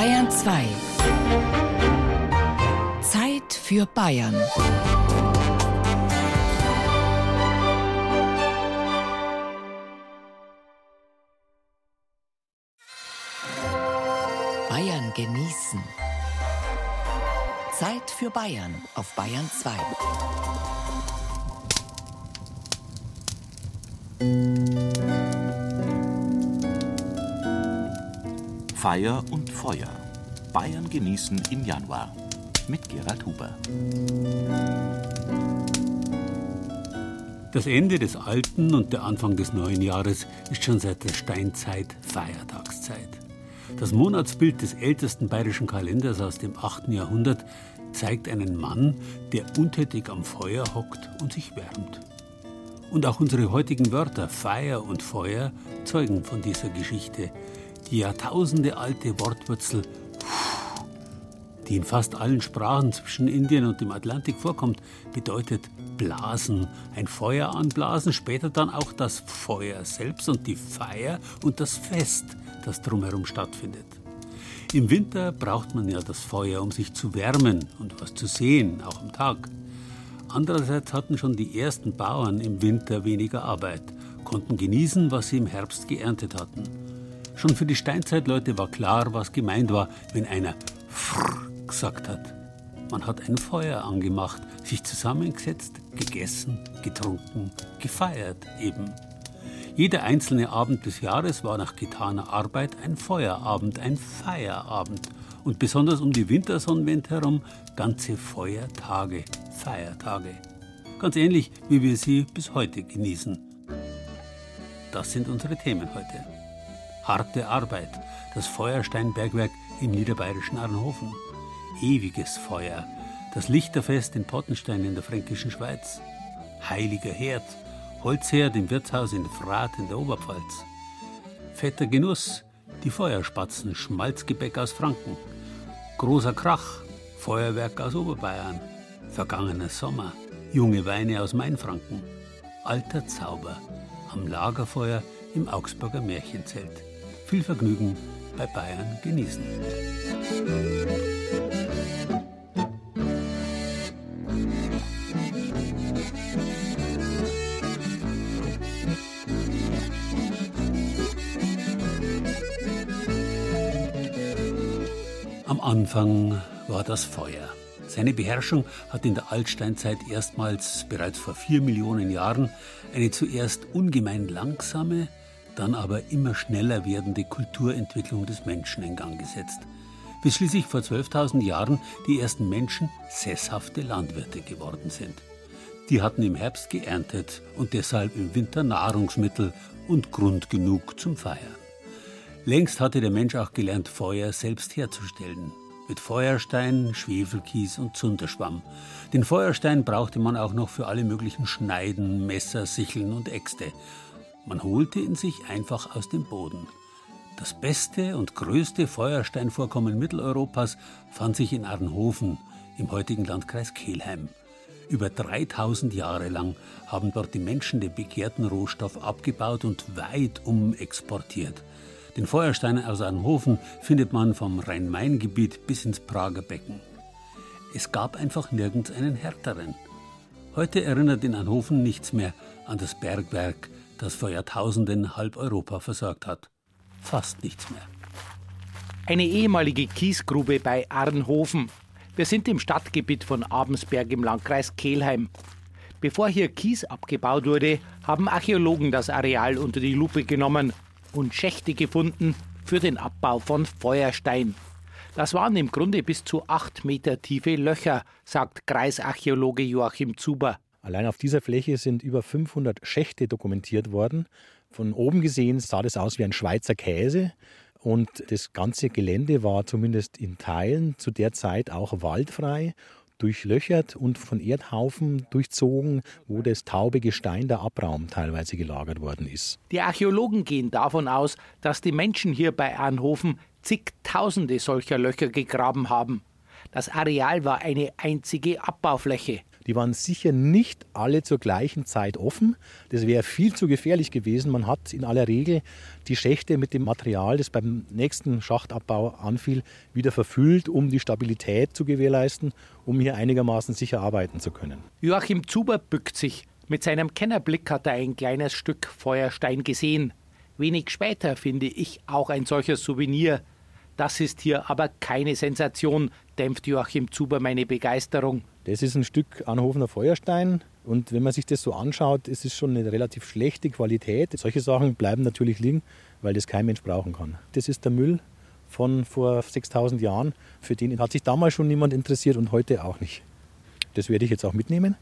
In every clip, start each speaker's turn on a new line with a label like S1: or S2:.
S1: Bayern 2. Zeit für Bayern. Bayern genießen. Zeit für Bayern auf Bayern 2.
S2: Feier und Feuer. Bayern genießen im Januar. Mit Gerald Huber.
S3: Das Ende des alten und der Anfang des neuen Jahres ist schon seit der Steinzeit Feiertagszeit. Das Monatsbild des ältesten bayerischen Kalenders aus dem 8. Jahrhundert zeigt einen Mann, der untätig am Feuer hockt und sich wärmt. Und auch unsere heutigen Wörter Feier und Feuer zeugen von dieser Geschichte. Die Jahrtausende alte Wortwurzel die in fast allen Sprachen zwischen Indien und dem Atlantik vorkommt, bedeutet blasen, ein Feuer anblasen, später dann auch das Feuer selbst und die Feier und das Fest, das drumherum stattfindet. Im Winter braucht man ja das Feuer, um sich zu wärmen und was zu sehen, auch am Tag. Andererseits hatten schon die ersten Bauern im Winter weniger Arbeit, konnten genießen, was sie im Herbst geerntet hatten. Schon für die Steinzeitleute war klar, was gemeint war, wenn einer Frrr gesagt hat. Man hat ein Feuer angemacht, sich zusammengesetzt, gegessen, getrunken, gefeiert eben. Jeder einzelne Abend des Jahres war nach getaner Arbeit ein Feuerabend, ein Feierabend und besonders um die Wintersonnenwende herum ganze Feuertage, Feiertage. Ganz ähnlich, wie wir sie bis heute genießen. Das sind unsere Themen heute. Harte Arbeit, das Feuersteinbergwerk im niederbayerischen Arnhofen. Ewiges Feuer, das Lichterfest in Pottenstein in der fränkischen Schweiz, heiliger Herd, Holzherd im Wirtshaus in Frath in der Oberpfalz, fetter Genuss, die Feuerspatzen, Schmalzgebäck aus Franken, großer Krach, Feuerwerk aus Oberbayern, vergangener Sommer, junge Weine aus Mainfranken, alter Zauber. Am Lagerfeuer im Augsburger Märchenzelt. Viel Vergnügen bei Bayern genießen. Am Anfang war das Feuer. Seine Beherrschung hat in der Altsteinzeit erstmals, bereits vor vier Millionen Jahren, eine zuerst ungemein langsame, dann aber immer schneller werdende Kulturentwicklung des Menschen in Gang gesetzt, bis schließlich vor 12.000 Jahren die ersten Menschen sesshafte Landwirte geworden sind. Die hatten im Herbst geerntet und deshalb im Winter Nahrungsmittel und Grund genug zum Feiern. Längst hatte der Mensch auch gelernt, Feuer selbst herzustellen. Mit Feuerstein, Schwefelkies und Zunderschwamm. Den Feuerstein brauchte man auch noch für alle möglichen Schneiden, Messer, Sicheln und Äxte. Man holte ihn sich einfach aus dem Boden. Das beste und größte Feuersteinvorkommen Mitteleuropas fand sich in Arnhofen im heutigen Landkreis Kelheim. Über 3000 Jahre lang haben dort die Menschen den begehrten Rohstoff abgebaut und weit um exportiert. Den Feuerstein aus Arnhofen findet man vom Rhein-Main-Gebiet bis ins Prager Becken. Es gab einfach nirgends einen härteren. Heute erinnert in Arnhofen nichts mehr an das Bergwerk, das vor Jahrtausenden halb Europa versorgt hat. Fast nichts mehr.
S4: Eine ehemalige Kiesgrube bei Arnhofen. Wir sind im Stadtgebiet von Abensberg im Landkreis Kelheim. Bevor hier Kies abgebaut wurde, haben Archäologen das Areal unter die Lupe genommen und Schächte gefunden für den Abbau von Feuerstein. Das waren im Grunde bis zu acht Meter tiefe Löcher, sagt Kreisarchäologe Joachim Zuber.
S5: Allein auf dieser Fläche sind über 500 Schächte dokumentiert worden. Von oben gesehen sah das aus wie ein Schweizer Käse. Und das ganze Gelände war zumindest in Teilen zu der Zeit auch waldfrei, durchlöchert und von Erdhaufen durchzogen, wo das taube Gestein der Abraum teilweise gelagert worden ist.
S4: Die Archäologen gehen davon aus, dass die Menschen hier bei Arnhofen zigtausende solcher Löcher gegraben haben. Das Areal war eine einzige Abbaufläche.
S5: Die waren sicher nicht alle zur gleichen Zeit offen. Das wäre viel zu gefährlich gewesen. Man hat in aller Regel die Schächte mit dem Material, das beim nächsten Schachtabbau anfiel, wieder verfüllt, um die Stabilität zu gewährleisten, um hier einigermaßen sicher arbeiten zu können.
S4: Joachim Zuber bückt sich. Mit seinem Kennerblick hat er ein kleines Stück Feuerstein gesehen. Wenig später finde ich auch ein solches Souvenir. Das ist hier aber keine Sensation, dämpft Joachim Zuber meine Begeisterung.
S5: Das ist ein Stück Anhofener Feuerstein. Und wenn man sich das so anschaut, ist es schon eine relativ schlechte Qualität. Solche Sachen bleiben natürlich liegen, weil das kein Mensch brauchen kann. Das ist der Müll von vor 6000 Jahren. Für den hat sich damals schon niemand interessiert und heute auch nicht. Das werde ich jetzt auch mitnehmen.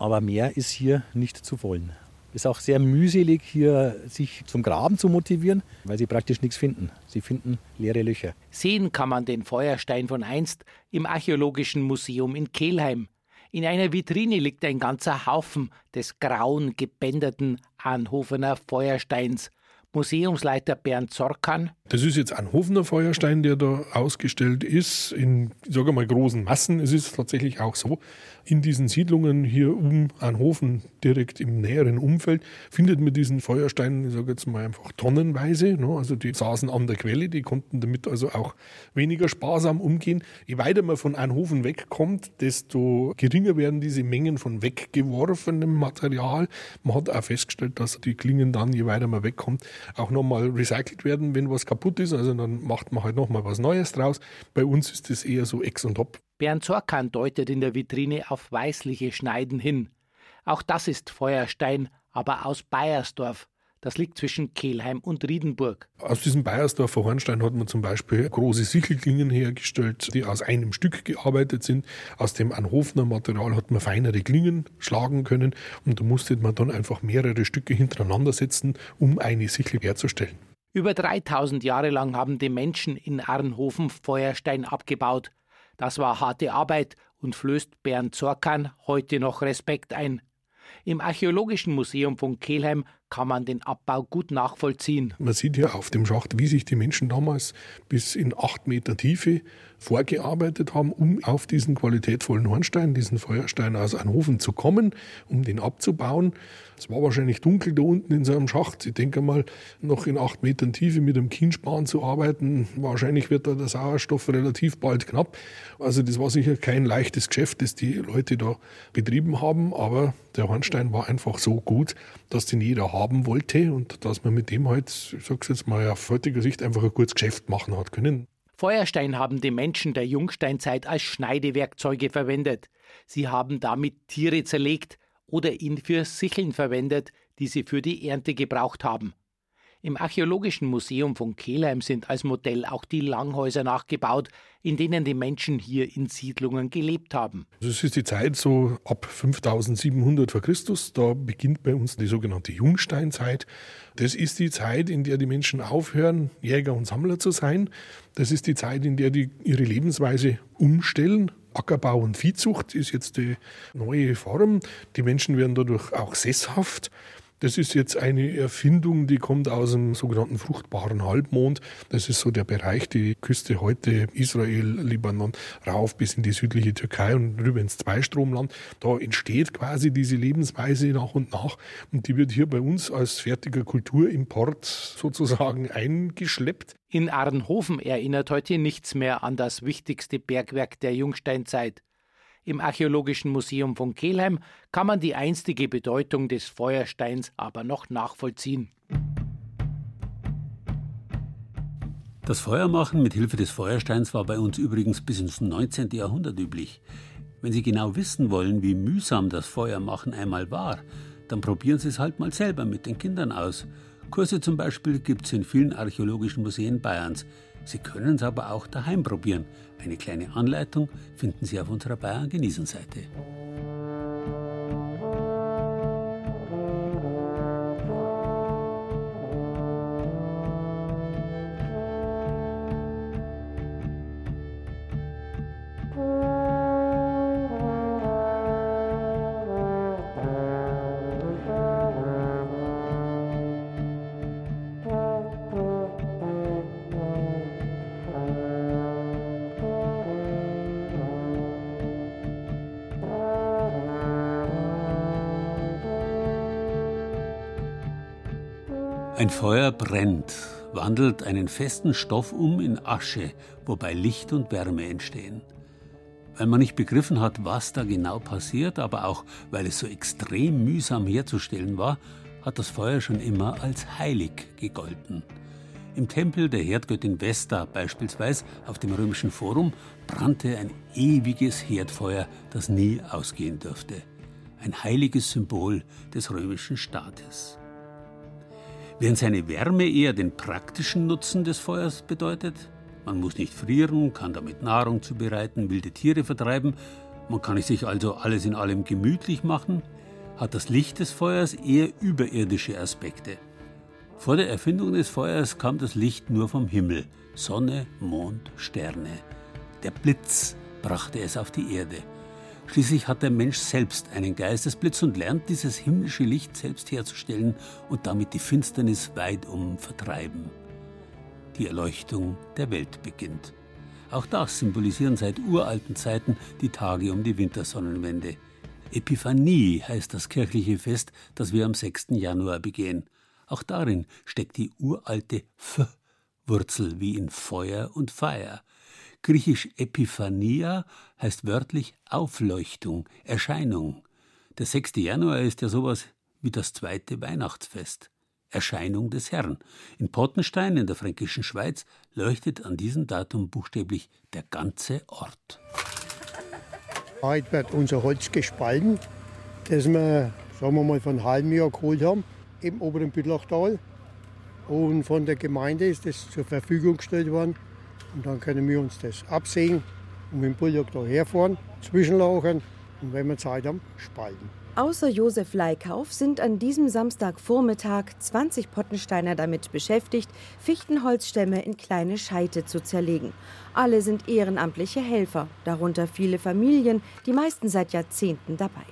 S5: Aber mehr ist hier nicht zu wollen. Es ist auch sehr mühselig, hier sich zum Graben zu motivieren, weil sie praktisch nichts finden. Sie finden leere Löcher.
S4: Sehen kann man den Feuerstein von einst im Archäologischen Museum in Kelheim. In einer Vitrine liegt ein ganzer Haufen des grauen, gebänderten Anhofener Feuersteins. Museumsleiter Bernd Zorkan.
S6: Das ist jetzt ein Hofener Feuerstein, der da ausgestellt ist, in, sage mal, großen Massen. Es ist tatsächlich auch so, in diesen Siedlungen hier um Anhofen, direkt im näheren Umfeld, findet man diesen Feuerstein, ich sage jetzt mal einfach tonnenweise. Ne? Also die saßen an der Quelle, die konnten damit also auch weniger sparsam umgehen. Je weiter man von Anhofen wegkommt, desto geringer werden diese Mengen von weggeworfenem Material. Man hat auch festgestellt, dass die Klingen dann, je weiter man wegkommt, auch nochmal recycelt werden, wenn was kaputt ist. Also dann macht man halt nochmal was Neues draus. Bei uns ist das eher so Ex und Top.
S4: Bernd Zorkan deutet in der Vitrine auf weißliche Schneiden hin. Auch das ist Feuerstein, aber aus Bayersdorf. Das liegt zwischen Kelheim und Riedenburg.
S6: Aus diesem Bayersdorfer Hornstein hat man zum Beispiel große Sichelklingen hergestellt, die aus einem Stück gearbeitet sind. Aus dem Anhofener Material hat man feinere Klingen schlagen können und da musste man dann einfach mehrere Stücke hintereinander setzen, um eine Sichel herzustellen.
S4: Über 3000 Jahre lang haben die Menschen in Arnhofen Feuerstein abgebaut. Das war harte Arbeit und flößt Bernd Zorkan heute noch Respekt ein. Im Archäologischen Museum von Kelheim kann man den Abbau gut nachvollziehen.
S6: Man sieht hier auf dem Schacht, wie sich die Menschen damals bis in acht Meter Tiefe vorgearbeitet haben, um auf diesen qualitätvollen Hornstein, diesen Feuerstein aus Anhofen zu kommen, um den abzubauen. Es war wahrscheinlich dunkel da unten in so einem Schacht. Ich denke mal, noch in acht Metern Tiefe mit einem Kienspan zu arbeiten, wahrscheinlich wird da der Sauerstoff relativ bald knapp. Also das war sicher kein leichtes Geschäft, das die Leute da betrieben haben, aber der Hornstein war einfach so gut, dass den jeder haben wollte und dass man mit dem halt, ich sag's jetzt mal auf heutiger Sicht, einfach ein gutes Geschäft machen hat können.
S4: Feuerstein haben die Menschen der Jungsteinzeit als Schneidewerkzeuge verwendet. Sie haben damit Tiere zerlegt oder ihn für Sicheln verwendet, die sie für die Ernte gebraucht haben. Im Archäologischen Museum von Kelheim sind als Modell auch die Langhäuser nachgebaut, in denen die Menschen hier in Siedlungen gelebt haben.
S6: Also ist die Zeit so ab 5700 vor Christus. Da beginnt bei uns die sogenannte Jungsteinzeit. Das ist die Zeit, in der die Menschen aufhören, Jäger und Sammler zu sein. Das ist die Zeit, in der die ihre Lebensweise umstellen. Ackerbau und Viehzucht ist jetzt die neue Form. Die Menschen werden dadurch auch sesshaft. Das ist jetzt eine Erfindung, die kommt aus dem sogenannten fruchtbaren Halbmond. Das ist so der Bereich, die Küste heute Israel, Libanon, rauf bis in die südliche Türkei und rüber ins Zweistromland. Da entsteht quasi diese Lebensweise nach und nach und die wird hier bei uns als fertiger Kulturimport sozusagen eingeschleppt.
S4: In Arnhofen erinnert heute nichts mehr an das wichtigste Bergwerk der Jungsteinzeit. Im Archäologischen Museum von Kelheim kann man die einstige Bedeutung des Feuersteins aber noch nachvollziehen.
S3: Das Feuermachen mit Hilfe des Feuersteins war bei uns übrigens bis ins 19. Jahrhundert üblich. Wenn Sie genau wissen wollen, wie mühsam das Feuermachen einmal war, dann probieren Sie es halt mal selber mit den Kindern aus. Kurse zum Beispiel gibt es in vielen archäologischen Museen Bayerns. Sie können es aber auch daheim probieren. Eine kleine Anleitung finden Sie auf unserer Bayern Ein Feuer brennt, wandelt einen festen Stoff um in Asche, wobei Licht und Wärme entstehen. Weil man nicht begriffen hat, was da genau passiert, aber auch weil es so extrem mühsam herzustellen war, hat das Feuer schon immer als heilig gegolten. Im Tempel der Herdgöttin Vesta beispielsweise auf dem römischen Forum brannte ein ewiges Herdfeuer, das nie ausgehen durfte. Ein heiliges Symbol des römischen Staates. Während seine Wärme eher den praktischen Nutzen des Feuers bedeutet, man muss nicht frieren, kann damit Nahrung zubereiten, wilde Tiere vertreiben, man kann es sich also alles in allem gemütlich machen, hat das Licht des Feuers eher überirdische Aspekte. Vor der Erfindung des Feuers kam das Licht nur vom Himmel, Sonne, Mond, Sterne. Der Blitz brachte es auf die Erde. Schließlich hat der Mensch selbst einen Geistesblitz und lernt dieses himmlische Licht selbst herzustellen und damit die Finsternis weitum vertreiben. Die Erleuchtung der Welt beginnt. Auch das symbolisieren seit uralten Zeiten die Tage um die Wintersonnenwende. Epiphanie heißt das kirchliche Fest, das wir am 6. Januar begehen. Auch darin steckt die uralte F-Wurzel wie in Feuer und Feier. Griechisch Epiphania heißt wörtlich Aufleuchtung, Erscheinung. Der 6. Januar ist ja sowas wie das zweite Weihnachtsfest. Erscheinung des Herrn. In Pottenstein in der fränkischen Schweiz leuchtet an diesem Datum buchstäblich der ganze Ort.
S7: Heute wird unser Holz gespalten, das wir, sagen wir mal, von einem halben Jahr geholt haben, im oberen Bütlachtal. Und von der Gemeinde ist das zur Verfügung gestellt worden. Und dann können wir uns das absägen und mit dem Bullock da herfahren, zwischenlauchen und wenn wir Zeit haben, spalten.
S8: Außer Josef Leikauf sind an diesem Samstagvormittag 20 Pottensteiner damit beschäftigt, Fichtenholzstämme in kleine Scheite zu zerlegen. Alle sind ehrenamtliche Helfer, darunter viele Familien, die meisten seit Jahrzehnten dabei.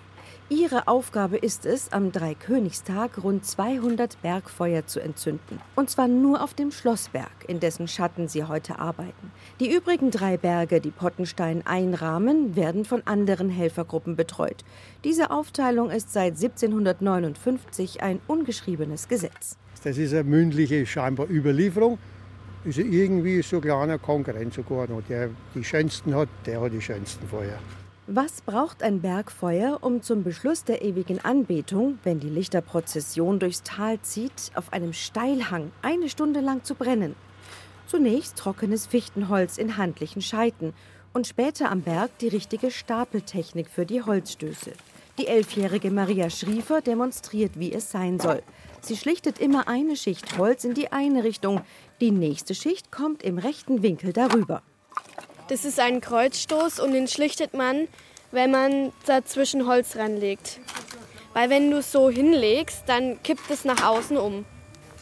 S8: Ihre Aufgabe ist es, am Dreikönigstag rund 200 Bergfeuer zu entzünden. Und zwar nur auf dem Schlossberg, in dessen Schatten sie heute arbeiten. Die übrigen drei Berge, die Pottenstein einrahmen, werden von anderen Helfergruppen betreut. Diese Aufteilung ist seit 1759 ein ungeschriebenes Gesetz.
S7: Das ist eine mündliche scheinbar Überlieferung. Ist irgendwie so ein kleiner Konkurrent sogar noch. Der die schönsten hat, der hat die schönsten Feuer.
S8: Was braucht ein Bergfeuer, um zum Beschluss der ewigen Anbetung, wenn die Lichterprozession durchs Tal zieht, auf einem Steilhang eine Stunde lang zu brennen? Zunächst trockenes Fichtenholz in handlichen Scheiten und später am Berg die richtige Stapeltechnik für die Holzstöße. Die elfjährige Maria Schriefer demonstriert, wie es sein soll. Sie schlichtet immer eine Schicht Holz in die eine Richtung, die nächste Schicht kommt im rechten Winkel darüber.
S9: Das ist ein Kreuzstoß und den schlichtet man, wenn man dazwischen Holz reinlegt. Weil wenn du es so hinlegst, dann kippt es nach außen um.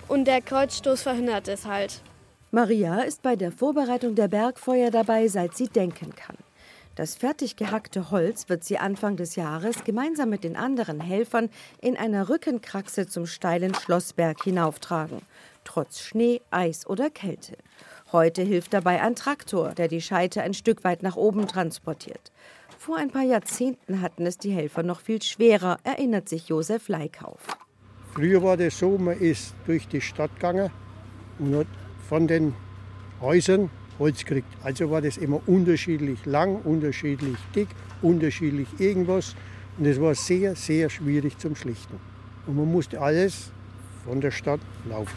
S9: Und der Kreuzstoß verhindert es halt.
S8: Maria ist bei der Vorbereitung der Bergfeuer dabei, seit sie denken kann. Das fertig gehackte Holz wird sie Anfang des Jahres gemeinsam mit den anderen Helfern in einer Rückenkraxe zum steilen Schlossberg hinauftragen, trotz Schnee, Eis oder Kälte. Heute hilft dabei ein Traktor, der die Scheite ein Stück weit nach oben transportiert. Vor ein paar Jahrzehnten hatten es die Helfer noch viel schwerer, erinnert sich Josef Leikauf.
S7: Früher war das so, man ist durch die Stadt gegangen und hat von den Häusern Holz gekriegt. Also war das immer unterschiedlich lang, unterschiedlich dick, unterschiedlich irgendwas. Und es war sehr, sehr schwierig zum Schlichten. Und man musste alles von der Stadt laufen.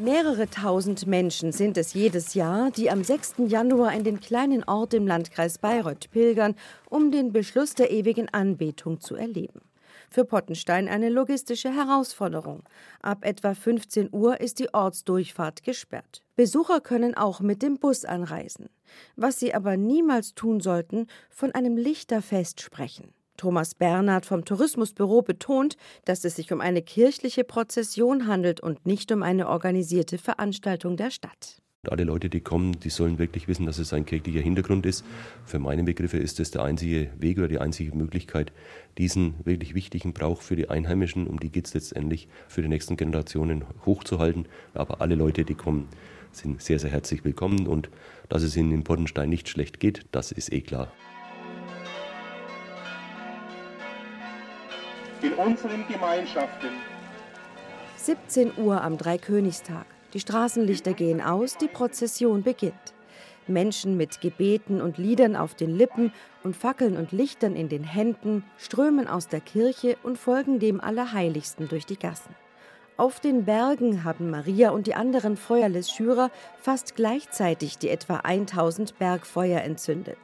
S8: Mehrere tausend Menschen sind es jedes Jahr, die am 6. Januar in den kleinen Ort im Landkreis Bayreuth pilgern, um den Beschluss der ewigen Anbetung zu erleben. Für Pottenstein eine logistische Herausforderung. Ab etwa 15 Uhr ist die Ortsdurchfahrt gesperrt. Besucher können auch mit dem Bus anreisen. Was sie aber niemals tun sollten, von einem Lichterfest sprechen. Thomas Bernhard vom Tourismusbüro betont, dass es sich um eine kirchliche Prozession handelt und nicht um eine organisierte Veranstaltung der Stadt.
S10: Alle Leute, die kommen, die sollen wirklich wissen, dass es ein kirchlicher Hintergrund ist. Für meine Begriffe ist es der einzige Weg oder die einzige Möglichkeit, diesen wirklich wichtigen Brauch für die Einheimischen, um die geht es letztendlich, für die nächsten Generationen hochzuhalten. Aber alle Leute, die kommen, sind sehr, sehr herzlich willkommen. Und dass es ihnen in Boddenstein nicht schlecht geht, das ist eh klar.
S11: In unseren Gemeinschaften
S8: 17 Uhr am Dreikönigstag. Die Straßenlichter gehen aus, die Prozession beginnt. Menschen mit Gebeten und Liedern auf den Lippen und Fackeln und Lichtern in den Händen strömen aus der Kirche und folgen dem Allerheiligsten durch die Gassen. Auf den Bergen haben Maria und die anderen Feuerlesschürer fast gleichzeitig die etwa 1000 Bergfeuer entzündet.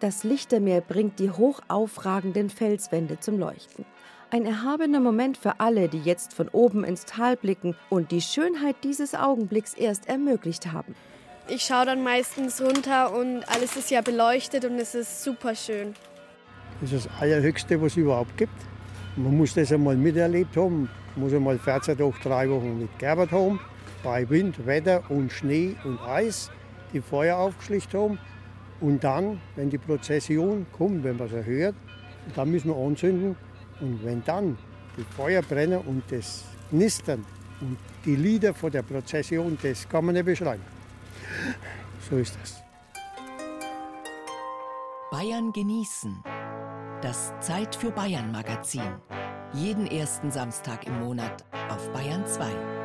S8: Das Lichtermeer bringt die hoch aufragenden Felswände zum Leuchten. Ein erhabener Moment für alle, die jetzt von oben ins Tal blicken und die Schönheit dieses Augenblicks erst ermöglicht haben.
S9: Ich schaue dann meistens runter und alles ist ja beleuchtet und es ist super schön.
S7: Das ist das Allerhöchste, was es überhaupt gibt. Man muss das einmal miterlebt haben. Man muss einmal 14 Tage, drei Wochen mitgearbeitet haben. Bei Wind, Wetter und Schnee und Eis die Feuer aufgeschlicht haben. Und dann, wenn die Prozession kommt, wenn man sie hört, dann müssen wir anzünden. Und wenn dann die Feuer brennen und das Nistern und die Lieder von der Prozession, das kann man nicht beschreiben. So ist das.
S1: Bayern genießen. Das Zeit für Bayern Magazin. Jeden ersten Samstag im Monat auf Bayern 2.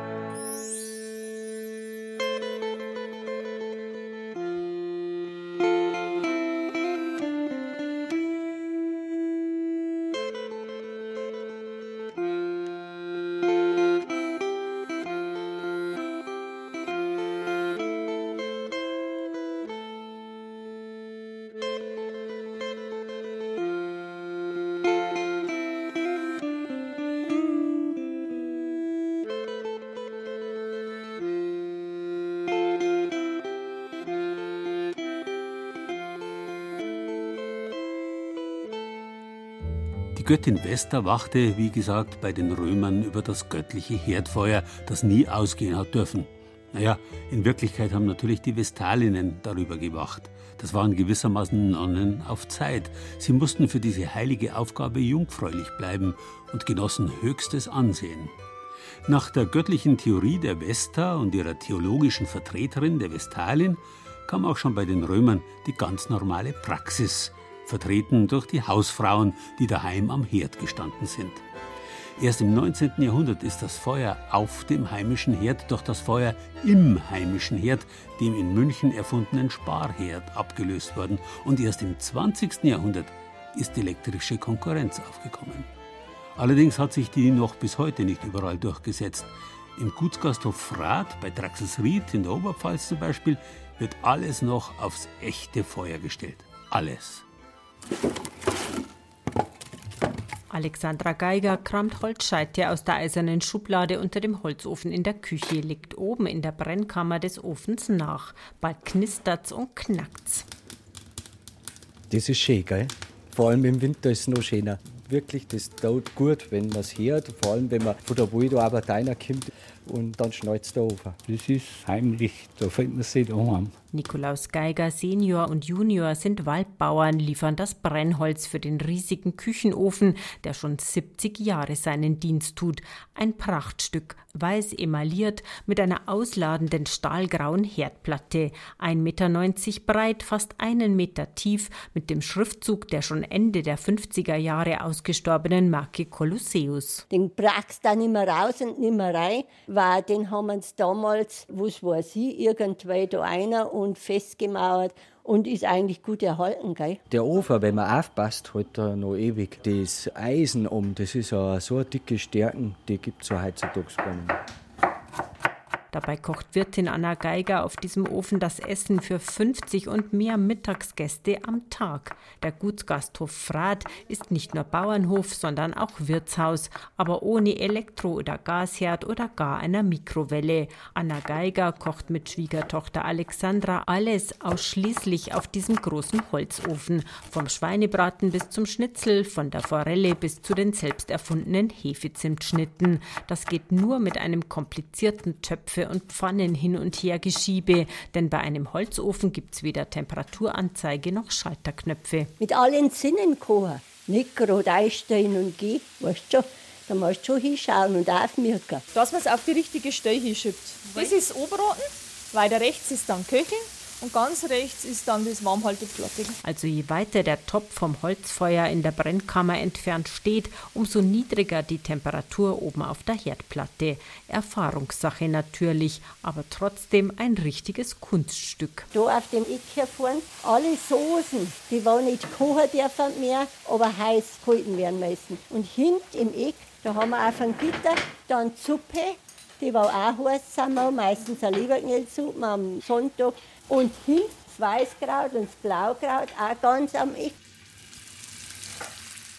S3: Göttin Vesta wachte, wie gesagt, bei den Römern über das göttliche Herdfeuer, das nie ausgehen hat dürfen. Naja, in Wirklichkeit haben natürlich die Vestalinnen darüber gewacht. Das waren gewissermaßen Nonnen auf Zeit. Sie mussten für diese heilige Aufgabe jungfräulich bleiben und genossen höchstes Ansehen. Nach der göttlichen Theorie der Vesta und ihrer theologischen Vertreterin der Vestalin kam auch schon bei den Römern die ganz normale Praxis, vertreten durch die Hausfrauen, die daheim am Herd gestanden sind. Erst im 19. Jahrhundert ist das Feuer auf dem heimischen Herd durch das Feuer im heimischen Herd, dem in München erfundenen Sparherd, abgelöst worden. Und erst im 20. Jahrhundert ist elektrische Konkurrenz aufgekommen. Allerdings hat sich die noch bis heute nicht überall durchgesetzt. Im Gutsgasthof Frath bei Draxelsried in der Oberpfalz zum Beispiel wird alles noch aufs echte Feuer gestellt. Alles.
S11: Alexandra Geiger kramt Holzscheite aus der eisernen Schublade unter dem Holzofen in der Küche, legt oben in der Brennkammer des Ofens nach. Bald knistert's und knackt's.
S12: Das ist schön, gell? Vor allem im Winter ist es noch schöner. Wirklich, das tut gut, wenn man es hört. Vor allem, wenn man von der Waldarbeit reinkommt und dann schneit es da oben.
S3: Das ist heimlich, da findet man sich daheim.
S11: Nikolaus Geiger Senior und Junior sind Waldbauern, liefern das Brennholz für den riesigen Küchenofen, der schon 70 Jahre seinen Dienst tut. Ein Prachtstück, weiß emailliert, mit einer ausladenden stahlgrauen Herdplatte, 1,90 Meter breit, fast einen Meter tief, mit dem Schriftzug der schon Ende der 50er Jahre ausgestorbenen Marke Colosseus.
S13: Den brachst dann immer raus und nicht mehr rein, weil den haben wir damals, was weiß ich, irgendwann da einer und festgemauert und ist eigentlich gut erhalten. Gell?
S12: Der Ofen, wenn man aufpasst, hat er noch ewig. Das Eisen um, das ist eine so eine dicke Stärken, die gibt es so heutzutage gar nicht mehr.
S11: Dabei kocht Wirtin Anna Geiger auf diesem Ofen das Essen für 50 und mehr Mittagsgäste am Tag. Der Gutsgasthof Frath ist nicht nur Bauernhof, sondern auch Wirtshaus, aber ohne Elektro- oder Gasherd oder gar einer Mikrowelle. Anna Geiger kocht mit Schwiegertochter Alexandra alles ausschließlich auf diesem großen Holzofen. Vom Schweinebraten bis zum Schnitzel, von der Forelle bis zu den selbst erfundenen Hefezimtschnitten. Das geht nur mit einem komplizierten Töpfe und Pfannen hin und her geschiebe, denn bei einem Holzofen gibt's weder Temperaturanzeige noch Schalterknöpfe.
S13: Mit allen Sinnen kochen. Nicht gerade einstellen und gehen, weißt du schon. Da musst du schon hinschauen und aufmerken.
S14: Dass man es auf die richtige Stelle hinschiebt. Das ist Oberroten, weiter rechts ist dann Köcheln und ganz rechts ist dann das Warmhalteplatting.
S11: Also je weiter der Topf vom Holzfeuer in der Brennkammer entfernt steht, umso niedriger die Temperatur oben auf der Herdplatte. Erfahrungssache natürlich, aber trotzdem ein richtiges Kunststück.
S13: Da auf dem Eck hier vorne, alle Soßen, die waren nicht kochen dürfen mehr, aber heiß gehalten werden müssen. Und hinten im Eck, da haben wir auf dem Gitter dann Suppe, die war auch heiß, sind wir meistens eine Leberknellsuppe am Sonntag. Und hinten das Weißkraut und das Blaukraut auch ganz am Eck.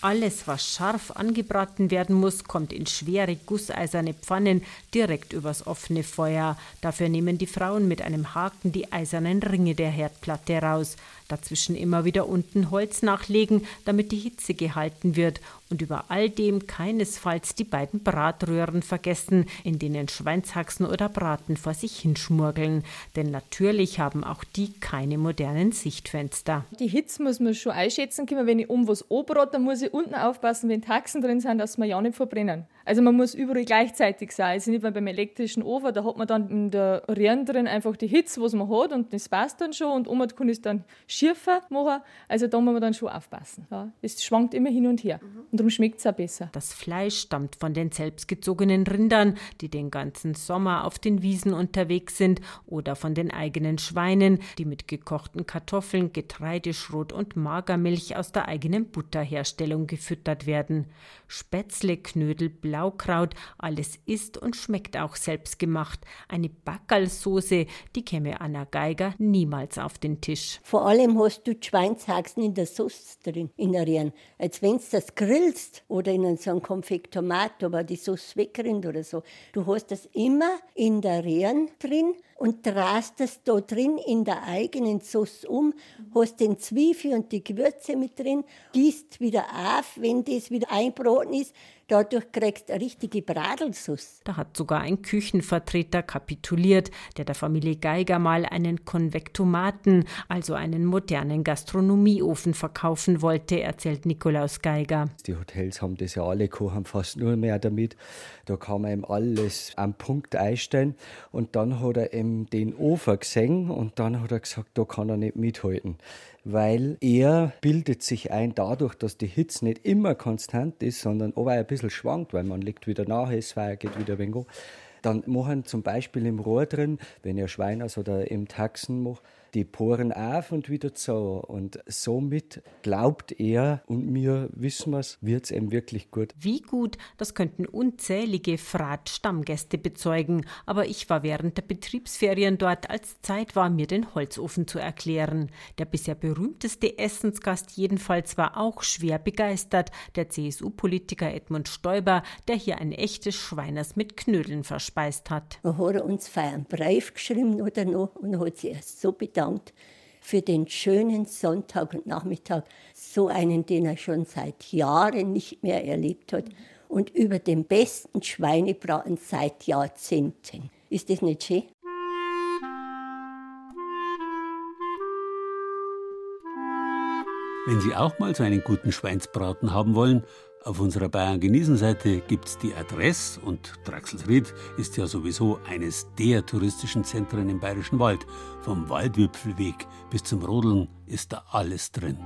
S11: Alles, was scharf angebraten werden muss, kommt in schwere gusseiserne Pfannen direkt übers offene Feuer. Dafür nehmen die Frauen mit einem Haken die eisernen Ringe der Herdplatte raus. Dazwischen immer wieder unten Holz nachlegen, damit die Hitze gehalten wird. Und über all dem keinesfalls die beiden Bratröhren vergessen, in denen Schweinshaxen oder Braten vor sich hinschmurgeln. Denn natürlich haben auch die keine modernen Sichtfenster.
S14: Die Hitze muss man schon einschätzen können. Wenn ich um was anbrate, dann muss ich unten aufpassen, wenn Taxen drin sind, dass wir ja nicht verbrennen. Also man muss überall gleichzeitig sein. Also nicht mehr beim elektrischen Ofen, da hat man dann in der Röhren drin einfach die Hitze, was man hat und das passt dann schon und oben kann ich es dann schärfer machen. Also da muss man dann schon aufpassen. Ja, es schwankt immer hin und her und darum schmeckt es auch besser.
S11: Das Fleisch stammt von den selbstgezogenen Rindern, die den ganzen Sommer auf den Wiesen unterwegs sind oder von den eigenen Schweinen, die mit gekochten Kartoffeln, Getreideschrot und Magermilch aus der eigenen Butterherstellung gefüttert werden. Spätzle, Knödel, Blaukraut, alles ist und schmeckt auch selbstgemacht. Eine Backerlsoße, die käme Anna Geiger niemals auf den Tisch.
S13: Vor allem hast du Schweinshaxen in der Sauce drin, in der Rien. Als wenn du das grillst oder in so einem Konfekt Tomat, aber die Sauce wegrinnt oder so. Du hast das immer in der Rien drin und drehst das da drin in der eigenen Sauce um, hast den Zwiebel und die Gewürze mit drin, gießt wieder auf, wenn das wieder einbraten ist, Dadurch kriegst du eine richtige Bradelsauce.
S11: Da hat sogar ein Küchenvertreter kapituliert, der der Familie Geiger mal einen Konvektomaten, also einen modernen Gastronomieofen verkaufen wollte, erzählt Nikolaus Geiger.
S12: Die Hotels haben das ja alle kochen fast nur mehr damit. Da kann man ihm alles am Punkt einstellen. Und dann hat er ihm den Ofen gesehen und dann hat er gesagt, da kann er nicht mithalten. Weil er bildet sich ein dadurch, dass die Hitze nicht immer konstant ist, sondern aber ein bisschen schwankt, weil man legt wieder nach, es geht wieder ein wenig Dann machen zum Beispiel im Rohr drin, wenn ihr Schweiners oder im Taxen macht, die Poren auf und wieder zu. Und somit glaubt er, und wir wissen es, wird es ihm wirklich gut.
S11: Wie gut, das könnten unzählige Frat-Stammgäste bezeugen. Aber ich war während der Betriebsferien dort, als Zeit war, mir den Holzofen zu erklären. Der bisher berühmteste Essensgast jedenfalls war auch schwer begeistert, der CSU-Politiker Edmund Stoiber, der hier ein echtes Schweiners mit Knödeln verspeist hat.
S13: Da hat er uns einen Brief geschrieben oder noch und hat sich erst so bedankt bedankt für den schönen Sonntag und Nachmittag, so einen, den er schon seit Jahren nicht mehr erlebt hat, und über den besten Schweinebraten seit Jahrzehnten. Ist das nicht schön?
S3: Wenn Sie auch mal so einen guten Schweinsbraten haben wollen, auf unserer Bayern genießen Seite gibt's die Adresse und Draxelsried ist ja sowieso eines der touristischen Zentren im Bayerischen Wald. Vom Waldwipfelweg bis zum Rodeln ist da alles drin.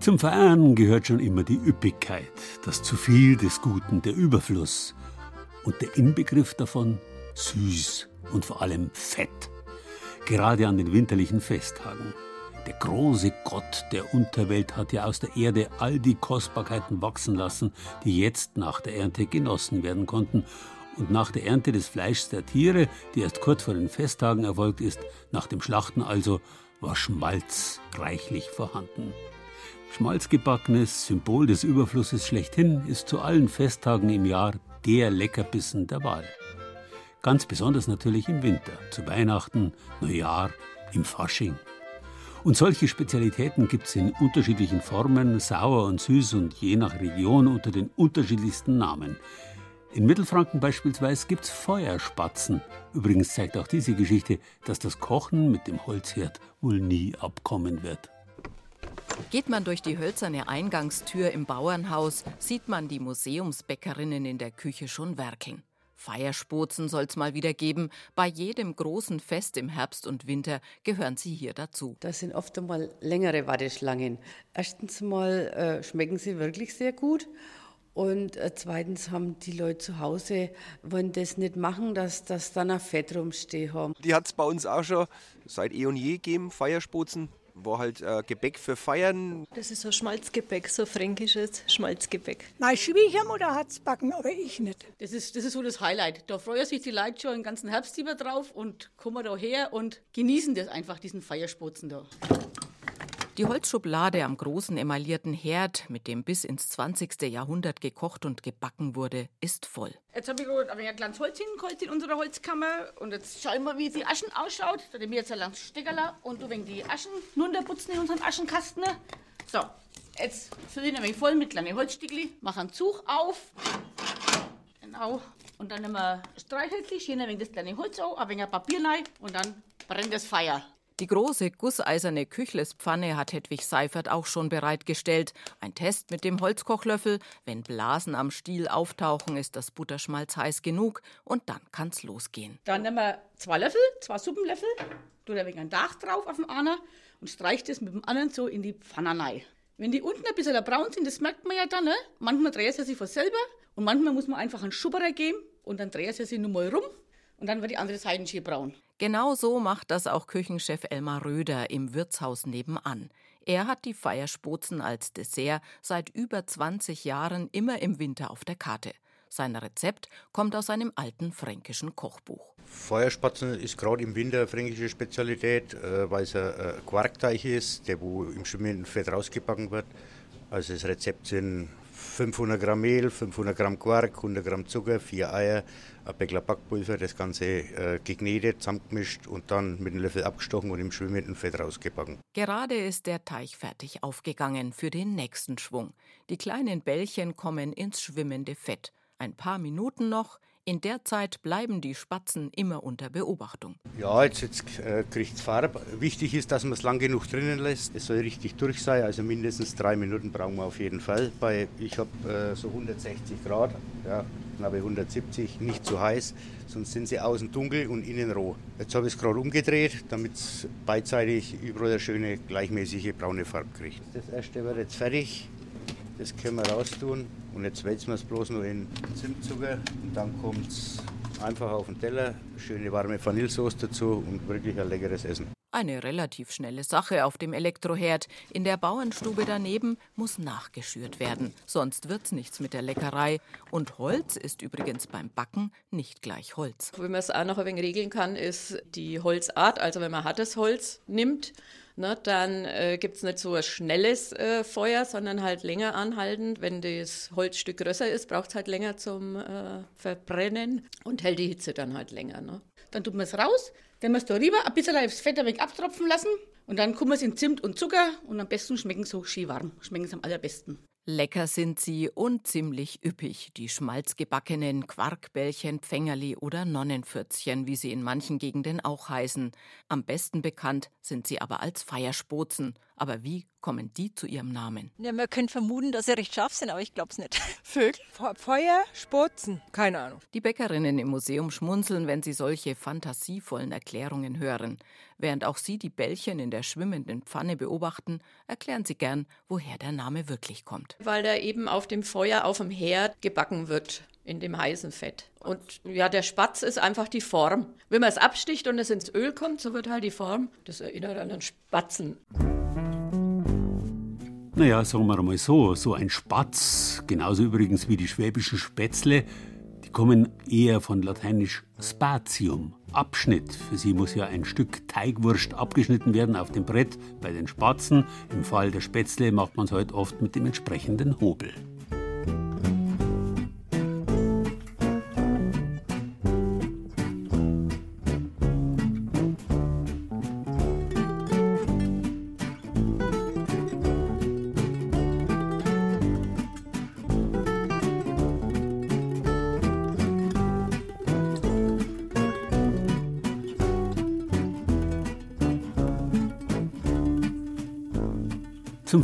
S3: Zum Verein gehört schon immer die Üppigkeit, das zu viel des Guten, der Überfluss und der Inbegriff davon süß und vor allem fett. Gerade an den winterlichen Festtagen. Der große Gott der Unterwelt hat ja aus der Erde all die Kostbarkeiten wachsen lassen, die jetzt nach der Ernte genossen werden konnten. Und nach der Ernte des Fleischs der Tiere, die erst kurz vor den Festtagen erfolgt ist, nach dem Schlachten also, war Schmalz reichlich vorhanden. Schmalzgebackenes, Symbol des Überflusses schlechthin, ist zu allen Festtagen im Jahr der Leckerbissen der Wahl. Ganz besonders natürlich im Winter, zu Weihnachten, Neujahr, im Fasching. Und solche Spezialitäten gibt es in unterschiedlichen Formen, sauer und süß und je nach Region unter den unterschiedlichsten Namen. In Mittelfranken beispielsweise gibt es Feuerspatzen. Übrigens zeigt auch diese Geschichte, dass das Kochen mit dem Holzherd wohl nie abkommen wird.
S1: Geht man durch die hölzerne Eingangstür im Bauernhaus, sieht man die Museumsbäckerinnen in der Küche schon werkeln. Feierspozen soll's mal wieder geben. Bei jedem großen Fest im Herbst und Winter gehören sie hier dazu.
S15: Das sind oft einmal längere Warteschlangen. Erstens mal äh, schmecken sie wirklich sehr gut. Und äh, zweitens haben die Leute zu Hause, wollen das nicht machen, dass das dann ein Fett rumstehen haben.
S16: Die hat es bei uns auch schon seit eh und je gegeben, Feiersputzen war halt äh, Gebäck für Feiern.
S17: Das ist so Schmalzgebäck, so fränkisches Schmalzgebäck.
S18: Meine Schwiegermutter hat es backen, aber ich nicht.
S19: Das ist, das ist so das Highlight. Da freuen sich die Leute schon den ganzen Herbst über drauf und kommen da her und genießen das einfach, diesen Feiersputzen da.
S1: Die Holzschublade am großen emaillierten Herd, mit dem bis ins 20. Jahrhundert gekocht und gebacken wurde, ist voll.
S19: Jetzt habe ich ein kleines Holz hingeholt in unserer Holzkammer und jetzt schauen wir, wie die Aschen ausschaut. Da haben wir jetzt ein langes Steckerl und du die Aschen runterputzen in unseren Aschenkasten. So, jetzt fülle ich ihn voll mit kleinen Holzstückchen, mache einen Zug auf. Genau. Und dann nehmen wir Streichhölzchen, schön ein wenig das kleine Holz auf, ein wenig Papier rein und dann brennt das Feuer.
S1: Die große gusseiserne Küchlespfanne hat Hedwig Seifert auch schon bereitgestellt. Ein Test mit dem Holzkochlöffel. Wenn Blasen am Stiel auftauchen, ist das Butterschmalz heiß genug und dann kann's losgehen.
S19: Dann nehmen wir zwei Löffel, zwei Suppenlöffel, tut ein wenig ein Dach drauf auf dem einer und streicht es mit dem anderen so in die Pfanne rein. Wenn die unten ein bisschen braun sind, das merkt man ja dann, ne? manchmal dreht sie sich von selber und manchmal muss man einfach einen Schubberer geben und dann dreht sie sich nur mal rum und dann wird die andere Seite schön braun.
S1: Genau so macht das auch Küchenchef Elmar Röder im Wirtshaus nebenan. Er hat die Feierspozen als Dessert seit über 20 Jahren immer im Winter auf der Karte. Sein Rezept kommt aus einem alten fränkischen Kochbuch.
S20: Feuerspatzen ist gerade im Winter eine fränkische Spezialität, äh, weil es ein Quarkteig ist, der wo im schwimmenden Fett rausgebacken wird. Also das Rezept sind 500 Gramm Mehl, 500 Gramm Quark, 100 Gramm Zucker, vier Eier, ein Bäckler Backpulver, das Ganze äh, geknetet, zusammengemischt und dann mit einem Löffel abgestochen und im schwimmenden Fett rausgebacken.
S1: Gerade ist der Teig fertig aufgegangen für den nächsten Schwung. Die kleinen Bällchen kommen ins schwimmende Fett. Ein paar Minuten noch, in der Zeit bleiben die Spatzen immer unter Beobachtung.
S20: Ja, jetzt, jetzt äh, kriegt es Farbe. Wichtig ist, dass man es lang genug drinnen lässt. Es soll richtig durch sein, also mindestens drei Minuten brauchen wir auf jeden Fall. Bei, ich habe äh, so 160 Grad, ja, knappe 170, nicht zu heiß, sonst sind sie außen dunkel und innen roh. Jetzt habe ich es gerade umgedreht, damit es beidseitig überall eine schöne gleichmäßige braune Farbe kriegt. Das erste wird jetzt fertig. Das können wir raustun und jetzt wälzen wir es bloß nur in Zimtzucker und dann kommt es einfach auf den Teller, schöne warme Vanillesauce dazu und wirklich ein leckeres Essen.
S1: Eine relativ schnelle Sache auf dem Elektroherd. In der Bauernstube daneben muss nachgeschürt werden, sonst wird's nichts mit der Leckerei. Und Holz ist übrigens beim Backen nicht gleich Holz.
S17: Wie man es auch noch ein wenig regeln kann, ist die Holzart. Also wenn man hartes Holz nimmt, ne, dann äh, gibt es nicht so ein schnelles äh, Feuer, sondern halt länger anhaltend. Wenn das Holzstück größer ist, braucht es halt länger zum äh, Verbrennen und hält die Hitze dann halt länger. Ne?
S19: Dann tut man es raus, dann musst du rüber ein bisschen das Fett wenig abtropfen lassen und dann kommen wir es in Zimt und Zucker und am besten schmecken so schön warm. Schmecken es am allerbesten.
S1: Lecker sind sie und ziemlich üppig, die schmalzgebackenen Quarkbällchen, Pfängerli oder Nonnenpfürzchen, wie sie in manchen Gegenden auch heißen. Am besten bekannt sind sie aber als Feierspozen. Aber wie kommen die zu ihrem Namen?
S21: Ja, man könnte vermuten, dass sie recht scharf sind, aber ich glaube es nicht.
S22: Vögel, Feuer, Spotzen, keine Ahnung.
S1: Die Bäckerinnen im Museum schmunzeln, wenn sie solche fantasievollen Erklärungen hören. Während auch sie die Bällchen in der schwimmenden Pfanne beobachten, erklären sie gern, woher der Name wirklich kommt.
S17: Weil der eben auf dem Feuer auf dem Herd gebacken wird in dem heißen Fett. Und ja, der Spatz ist einfach die Form. Wenn man es absticht und es ins Öl kommt, so wird halt die Form. Das erinnert an einen Spatzen.
S3: Naja, sagen wir mal so, so ein Spatz, genauso übrigens wie die schwäbischen Spätzle, die kommen eher von lateinisch spatium, Abschnitt. Für sie muss ja ein Stück Teigwurst abgeschnitten werden auf dem Brett bei den Spatzen. Im Fall der Spätzle macht man es heute oft mit dem entsprechenden Hobel.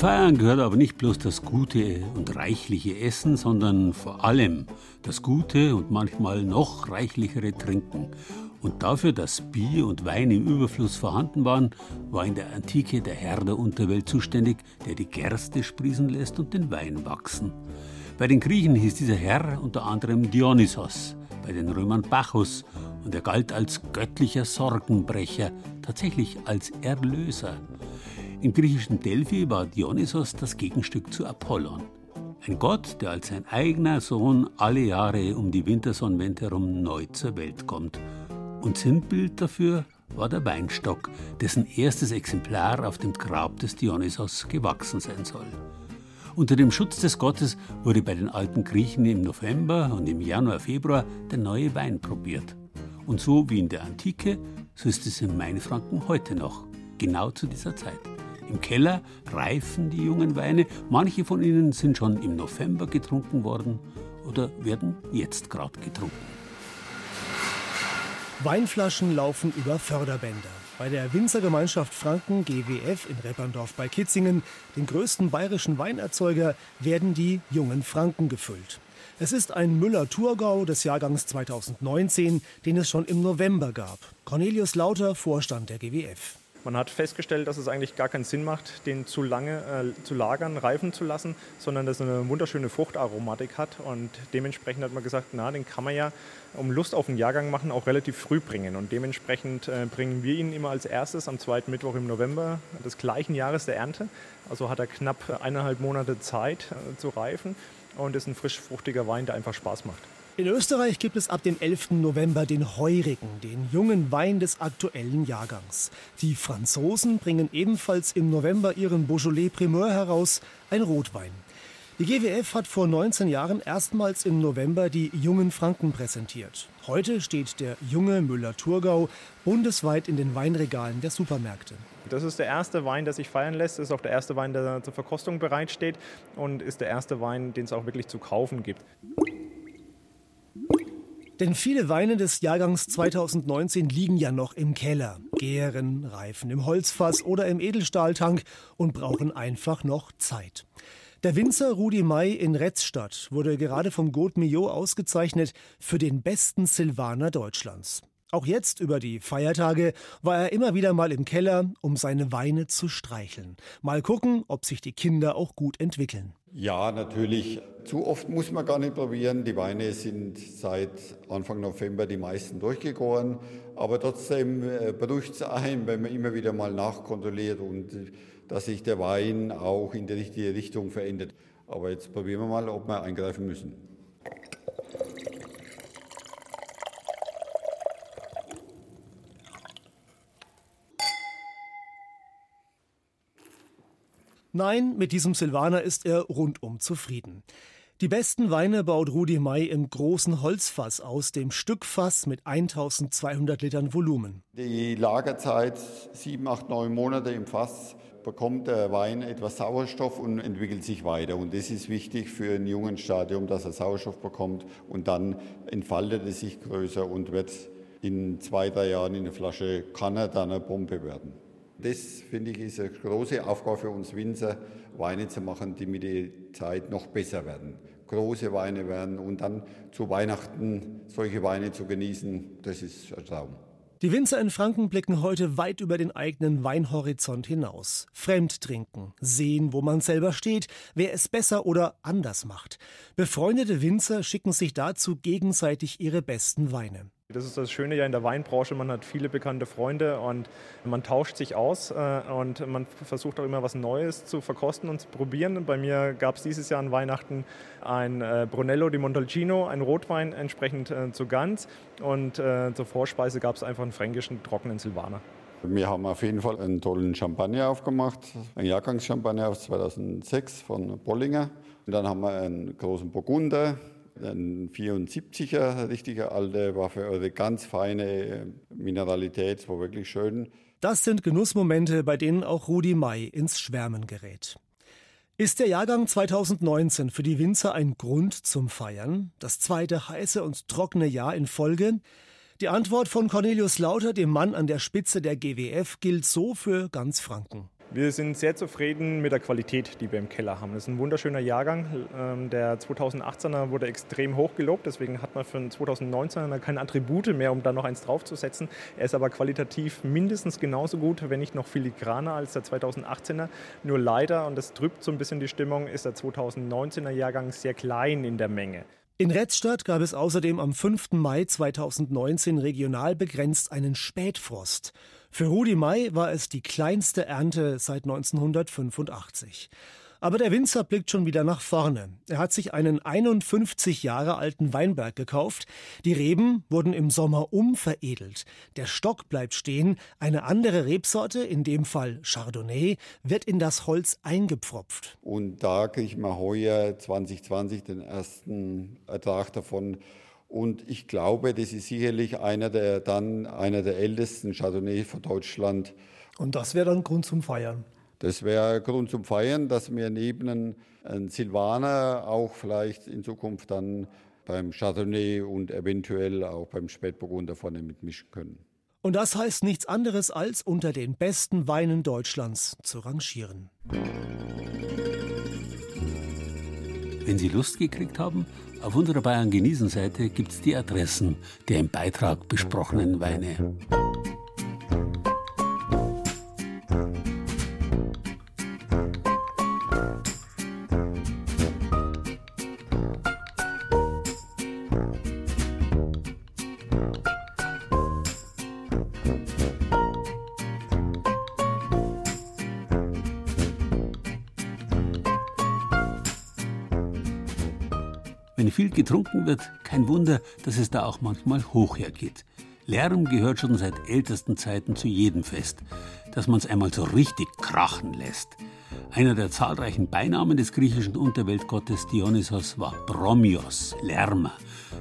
S3: Feiern gehört aber nicht bloß das gute und reichliche Essen, sondern vor allem das gute und manchmal noch reichlichere Trinken. Und dafür, dass Bier und Wein im Überfluss vorhanden waren, war in der Antike der Herr der Unterwelt zuständig, der die Gerste sprießen lässt und den Wein wachsen. Bei den Griechen hieß dieser Herr unter anderem Dionysos, bei den Römern Bacchus und er galt als göttlicher Sorgenbrecher, tatsächlich als Erlöser. Im griechischen Delphi war Dionysos das Gegenstück zu Apollon. Ein Gott, der als sein eigener Sohn alle Jahre um die Wintersonnenwende herum neu zur Welt kommt. Und Sinnbild dafür war der Weinstock, dessen erstes Exemplar auf dem Grab des Dionysos gewachsen sein soll. Unter dem Schutz des Gottes wurde bei den alten Griechen im November und im Januar, Februar der neue Wein probiert. Und so wie in der Antike, so ist es in Mainfranken heute noch, genau zu dieser Zeit. Im Keller reifen die jungen Weine. Manche von ihnen sind schon im November getrunken worden oder werden jetzt gerade getrunken.
S23: Weinflaschen laufen über Förderbänder. Bei der Winzergemeinschaft Franken GWF in Repperndorf bei Kitzingen, dem größten bayerischen Weinerzeuger, werden die jungen Franken gefüllt. Es ist ein Müller-Thurgau des Jahrgangs 2019, den es schon im November gab. Cornelius Lauter, Vorstand der GWF.
S24: Man hat festgestellt, dass es eigentlich gar keinen Sinn macht, den zu lange äh, zu lagern, reifen zu lassen, sondern dass er eine wunderschöne Fruchtaromatik hat. Und dementsprechend hat man gesagt, na, den kann man ja, um Lust auf den Jahrgang machen, auch relativ früh bringen. Und dementsprechend äh, bringen wir ihn immer als erstes am zweiten Mittwoch im November des gleichen Jahres der Ernte. Also hat er knapp eineinhalb Monate Zeit äh, zu reifen und ist ein frisch fruchtiger Wein, der einfach Spaß macht.
S23: In Österreich gibt es ab dem 11. November den Heurigen, den jungen Wein des aktuellen Jahrgangs. Die Franzosen bringen ebenfalls im November ihren Beaujolais Primeur heraus, ein Rotwein. Die GWF hat vor 19 Jahren erstmals im November die jungen Franken präsentiert. Heute steht der junge Müller-Thurgau bundesweit in den Weinregalen der Supermärkte.
S24: Das ist der erste Wein, der sich feiern lässt. Das ist auch der erste Wein, der zur Verkostung bereitsteht und ist der erste Wein, den es auch wirklich zu kaufen gibt.
S23: Denn viele Weine des Jahrgangs 2019 liegen ja noch im Keller, gären, reifen im Holzfass oder im Edelstahltank und brauchen einfach noch Zeit. Der Winzer Rudi May in Retzstadt wurde gerade vom Gaud Millot ausgezeichnet für den besten Silvaner Deutschlands. Auch jetzt über die Feiertage war er immer wieder mal im Keller, um seine Weine zu streicheln. Mal gucken, ob sich die Kinder auch gut entwickeln.
S25: Ja, natürlich. Zu oft muss man gar nicht probieren. Die Weine sind seit Anfang November die meisten durchgegoren. Aber trotzdem äh, beruhigt es ein, wenn man immer wieder mal nachkontrolliert und äh, dass sich der Wein auch in die richtige Richtung verändert. Aber jetzt probieren wir mal, ob wir eingreifen müssen.
S23: Nein, mit diesem Silvaner ist er rundum zufrieden. Die besten Weine baut Rudi May im großen Holzfass aus, dem Stückfass mit 1200 Litern Volumen.
S25: Die Lagerzeit sieben, acht, neun Monate im Fass bekommt der Wein etwas Sauerstoff und entwickelt sich weiter. Und das ist wichtig für ein jungen Stadium, dass er Sauerstoff bekommt und dann entfaltet es sich größer und wird in zwei, drei Jahren in der Flasche, kann er dann eine Bombe werden. Das, finde ich, ist eine große Aufgabe für uns Winzer, Weine zu machen, die mit der Zeit noch besser werden. Große Weine werden und dann zu Weihnachten solche Weine zu genießen, das ist ein Traum.
S23: Die Winzer in Franken blicken heute weit über den eigenen Weinhorizont hinaus. Fremd trinken, sehen, wo man selber steht, wer es besser oder anders macht. Befreundete Winzer schicken sich dazu gegenseitig ihre besten Weine.
S24: Das ist das Schöne ja in der Weinbranche, man hat viele bekannte Freunde und man tauscht sich aus äh, und man versucht auch immer was Neues zu verkosten und zu probieren. Bei mir gab es dieses Jahr an Weihnachten ein äh, Brunello di Montalcino, ein Rotwein entsprechend äh, zu Gans und zur Vorspeise gab es einfach einen fränkischen trockenen Silvaner.
S25: Wir haben auf jeden Fall einen tollen Champagner aufgemacht, einen Jahrgangschampagner aus 2006 von Bollinger. Und dann haben wir einen großen Burgunder, ein 74er, richtige alte Waffe, also ganz feine Mineralität, war wirklich schön.
S23: Das sind Genussmomente, bei denen auch Rudi May ins Schwärmen gerät. Ist der Jahrgang 2019 für die Winzer ein Grund zum Feiern? Das zweite heiße und trockene Jahr in Folge? Die Antwort von Cornelius Lauter, dem Mann an der Spitze der GWF, gilt so für ganz Franken.
S24: Wir sind sehr zufrieden mit der Qualität, die wir im Keller haben. Das ist ein wunderschöner Jahrgang. Ähm, der 2018er wurde extrem hoch gelobt, deswegen hat man für den 2019er keine Attribute mehr, um da noch eins draufzusetzen. Er ist aber qualitativ mindestens genauso gut, wenn nicht noch filigraner als der 2018er. Nur leider, und das trübt so ein bisschen die Stimmung, ist der 2019er Jahrgang sehr klein in der Menge.
S23: In Retzstadt gab es außerdem am 5. Mai 2019 regional begrenzt einen Spätfrost. Für Rudi May war es die kleinste Ernte seit 1985. Aber der Winzer blickt schon wieder nach vorne. Er hat sich einen 51 Jahre alten Weinberg gekauft. Die Reben wurden im Sommer umveredelt. Der Stock bleibt stehen. Eine andere Rebsorte, in dem Fall Chardonnay, wird in das Holz eingepfropft.
S25: Und da kriege ich mal heuer 2020 den ersten Ertrag davon. Und ich glaube, das ist sicherlich einer der, dann einer der ältesten Chardonnay von Deutschland.
S23: Und das wäre dann Grund zum Feiern.
S25: Das wäre Grund zum Feiern, dass wir neben einem Silvaner auch vielleicht in Zukunft dann beim Chardonnay und eventuell auch beim Spätburgunder vorne mitmischen können.
S23: Und das heißt nichts anderes als unter den besten Weinen Deutschlands zu rangieren.
S3: Wenn Sie Lust gekriegt haben, auf unserer Bayern genießen Seite gibt es die Adressen der im Beitrag besprochenen Weine. Getrunken wird, kein Wunder, dass es da auch manchmal hoch hergeht. Lärm gehört schon seit ältesten Zeiten zu jedem Fest, dass man es einmal so richtig krachen lässt. Einer der zahlreichen Beinamen des griechischen Unterweltgottes Dionysos war Bromios, Lärmer.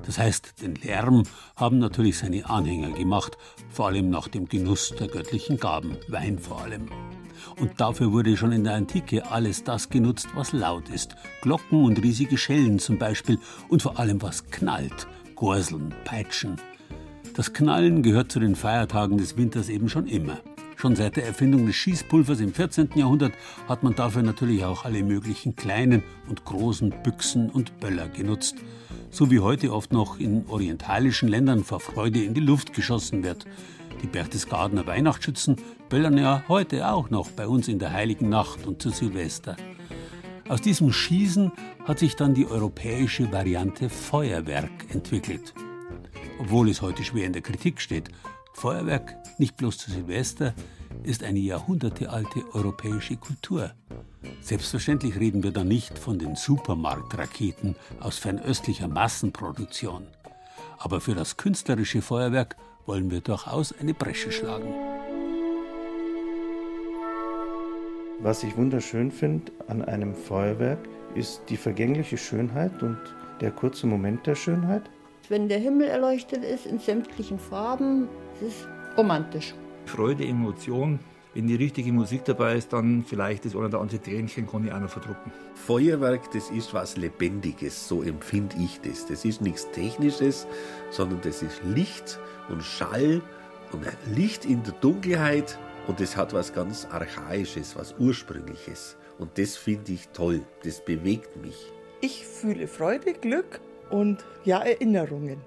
S3: Das heißt, den Lärm haben natürlich seine Anhänger gemacht, vor allem nach dem Genuss der göttlichen Gaben, Wein vor allem. Und dafür wurde schon in der Antike alles das genutzt, was laut ist. Glocken und riesige Schellen zum Beispiel und vor allem was knallt. Gorseln, Peitschen. Das Knallen gehört zu den Feiertagen des Winters eben schon immer. Schon seit der Erfindung des Schießpulvers im 14. Jahrhundert hat man dafür natürlich auch alle möglichen kleinen und großen Büchsen und Böller genutzt. So wie heute oft noch in orientalischen Ländern vor Freude in die Luft geschossen wird. Die Berchtesgadener Weihnachtsschützen böllern ja heute auch noch bei uns in der Heiligen Nacht und zu Silvester. Aus diesem Schießen hat sich dann die europäische Variante Feuerwerk entwickelt. Obwohl es heute schwer in der Kritik steht, Feuerwerk, nicht bloß zu Silvester, ist eine jahrhundertealte europäische Kultur. Selbstverständlich reden wir da nicht von den Supermarktraketen aus fernöstlicher Massenproduktion. Aber für das künstlerische Feuerwerk wollen wir durchaus eine Bresche schlagen.
S26: Was ich wunderschön finde an einem Feuerwerk, ist die vergängliche Schönheit und der kurze Moment der Schönheit.
S13: Wenn der Himmel erleuchtet ist in sämtlichen Farben, ist es romantisch.
S27: Freude, Emotion. Wenn die richtige Musik dabei ist, dann vielleicht das eine oder andere Tränchen kann ich auch noch verdrucken.
S28: Feuerwerk, das ist was Lebendiges, so empfinde ich das. Das ist nichts Technisches, sondern das ist Licht und Schall und Licht in der Dunkelheit und es hat was ganz Archaisches, was Ursprüngliches. Und das finde ich toll, das bewegt mich.
S29: Ich fühle Freude, Glück und ja, Erinnerungen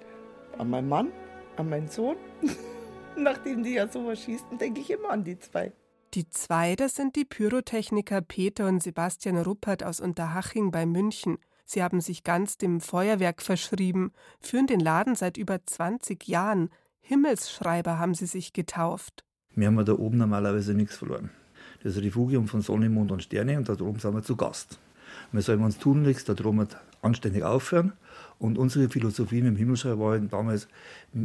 S29: an meinen Mann, an meinen Sohn. Nachdem die ja sowas schießen, denke ich immer an die zwei.
S30: Die zwei, das sind die Pyrotechniker Peter und Sebastian Ruppert aus Unterhaching bei München.
S31: Sie haben sich ganz dem Feuerwerk verschrieben, führen den Laden seit über 20 Jahren. Himmelsschreiber haben sie sich getauft.
S27: Wir haben da oben normalerweise nichts verloren. Das Refugium von Sonne, Mond und Sterne und da oben sind wir zu Gast. Wir sollen uns tun nichts, da drum anständig aufhören. Und unsere Philosophie mit dem Himmelschreiber war damals,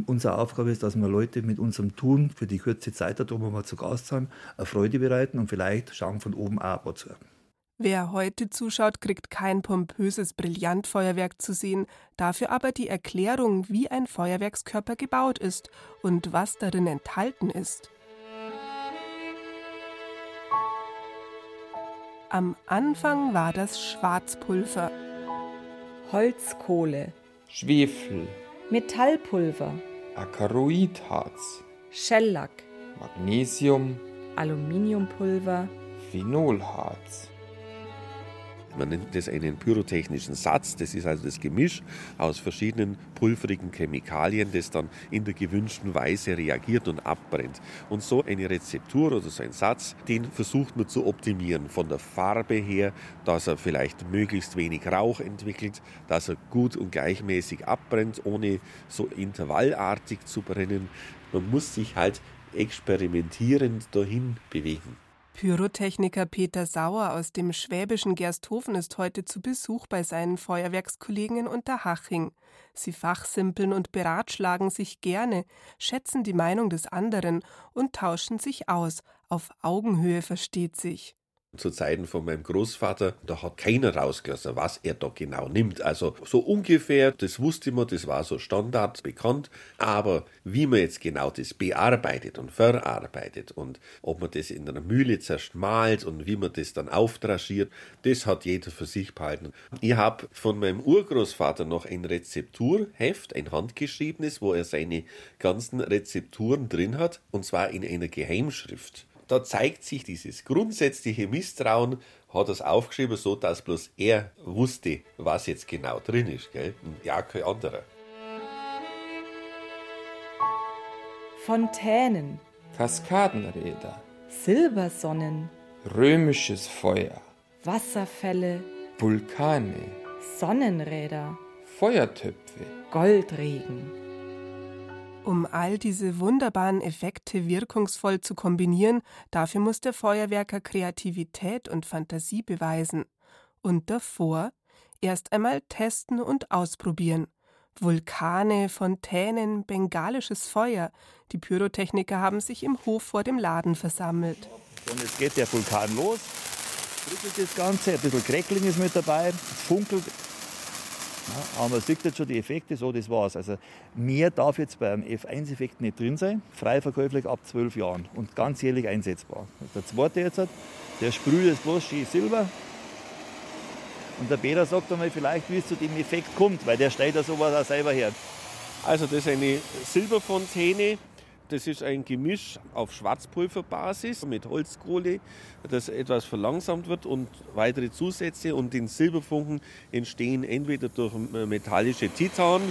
S27: unsere Aufgabe ist, dass wir Leute mit unserem Tun für die kurze Zeit, da drum wir zu Gast sind, eine Freude bereiten und vielleicht schauen von oben auch ein zu.
S31: Wer heute zuschaut, kriegt kein pompöses Brillantfeuerwerk zu sehen, dafür aber die Erklärung, wie ein Feuerwerkskörper gebaut ist und was darin enthalten ist. Am Anfang war das Schwarzpulver.
S32: Holzkohle,
S33: Schwefel,
S32: Metallpulver,
S33: Acaroidharz,
S32: Schellack,
S33: Magnesium,
S32: Aluminiumpulver,
S33: Phenolharz.
S28: Man nennt das einen pyrotechnischen Satz. Das ist also das Gemisch aus verschiedenen pulverigen Chemikalien, das dann in der gewünschten Weise reagiert und abbrennt. Und so eine Rezeptur oder so ein Satz, den versucht man zu optimieren. Von der Farbe her, dass er vielleicht möglichst wenig Rauch entwickelt, dass er gut und gleichmäßig abbrennt, ohne so intervallartig zu brennen. Man muss sich halt experimentierend dahin bewegen.
S31: Pyrotechniker Peter Sauer aus dem schwäbischen Gersthofen ist heute zu Besuch bei seinen Feuerwerkskollegen in Unterhaching. Sie fachsimpeln und beratschlagen sich gerne, schätzen die Meinung des anderen und tauschen sich aus. Auf Augenhöhe versteht sich
S28: zu Zeiten von meinem Großvater, da hat keiner rausgelassen, was er da genau nimmt. Also so ungefähr, das wusste man, das war so Standard bekannt. Aber wie man jetzt genau das bearbeitet und verarbeitet und ob man das in einer Mühle zerschmalt und wie man das dann auftraschiert, das hat jeder für sich behalten. Ich habe von meinem Urgroßvater noch ein Rezepturheft, ein handgeschriebenes, wo er seine ganzen Rezepturen drin hat, und zwar in einer Geheimschrift da zeigt sich dieses grundsätzliche Misstrauen, hat er es aufgeschrieben, so dass bloß er wusste, was jetzt genau drin ist, gell? Und ja, kein anderer.
S32: Fontänen,
S33: Kaskadenräder,
S32: Silbersonnen,
S33: römisches Feuer,
S32: Wasserfälle,
S33: Vulkane,
S32: Sonnenräder,
S33: Feuertöpfe,
S32: Goldregen.
S31: Um all diese wunderbaren Effekte wirkungsvoll zu kombinieren, dafür muss der Feuerwerker Kreativität und Fantasie beweisen. Und davor erst einmal testen und ausprobieren. Vulkane, Fontänen, bengalisches Feuer. Die Pyrotechniker haben sich im Hof vor dem Laden versammelt.
S27: Und jetzt geht der Vulkan los, bröckelt das Ganze, ein bisschen Crackling ist mit dabei, es funkelt, aber man sieht jetzt schon die Effekte, so das war's. Also mehr darf jetzt beim F1-Effekt nicht drin sein, frei verkäuflich ab 12 Jahren und ganzjährig einsetzbar. Der zweite jetzt, der sprüht jetzt bloß schön Silber. Und der Peter sagt einmal vielleicht, wie es zu dem Effekt kommt, weil der stellt ja sowas auch selber her.
S28: Also das ist eine Silberfontäne, das ist ein Gemisch auf Schwarzpulverbasis mit Holzkohle, das etwas verlangsamt wird und weitere Zusätze. Und den Silberfunken entstehen entweder durch metallische Titan.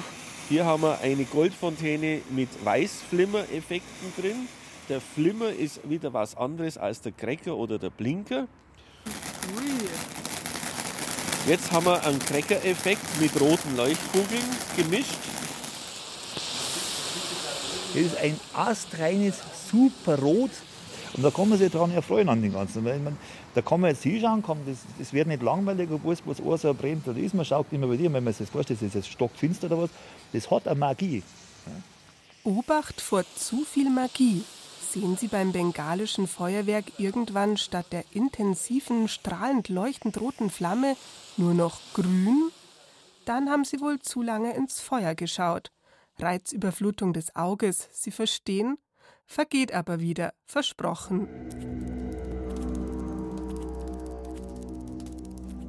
S28: Hier haben wir eine Goldfontäne mit Weißflimmer-Effekten drin. Der Flimmer ist wieder was anderes als der Cracker oder der Blinker. Jetzt haben wir einen Cracker-Effekt mit roten Leuchtkugeln gemischt.
S27: Das ist ein astreines, super Rot. Und da kann man sich daran erfreuen an den Ganzen. Weil man, da kann man jetzt hinschauen, kann, das, das wird nicht langweilig, obwohl es bloß ein so brennt oder ist. Man schaut immer bei dir, wenn man sich das vorstellt, das ist jetzt stockfinster oder was. Das hat eine Magie.
S31: Obacht vor zu viel Magie. Sehen Sie beim bengalischen Feuerwerk irgendwann statt der intensiven, strahlend leuchtend roten Flamme nur noch grün? Dann haben Sie wohl zu lange ins Feuer geschaut. Reizüberflutung des Auges, Sie verstehen? Vergeht aber wieder, versprochen.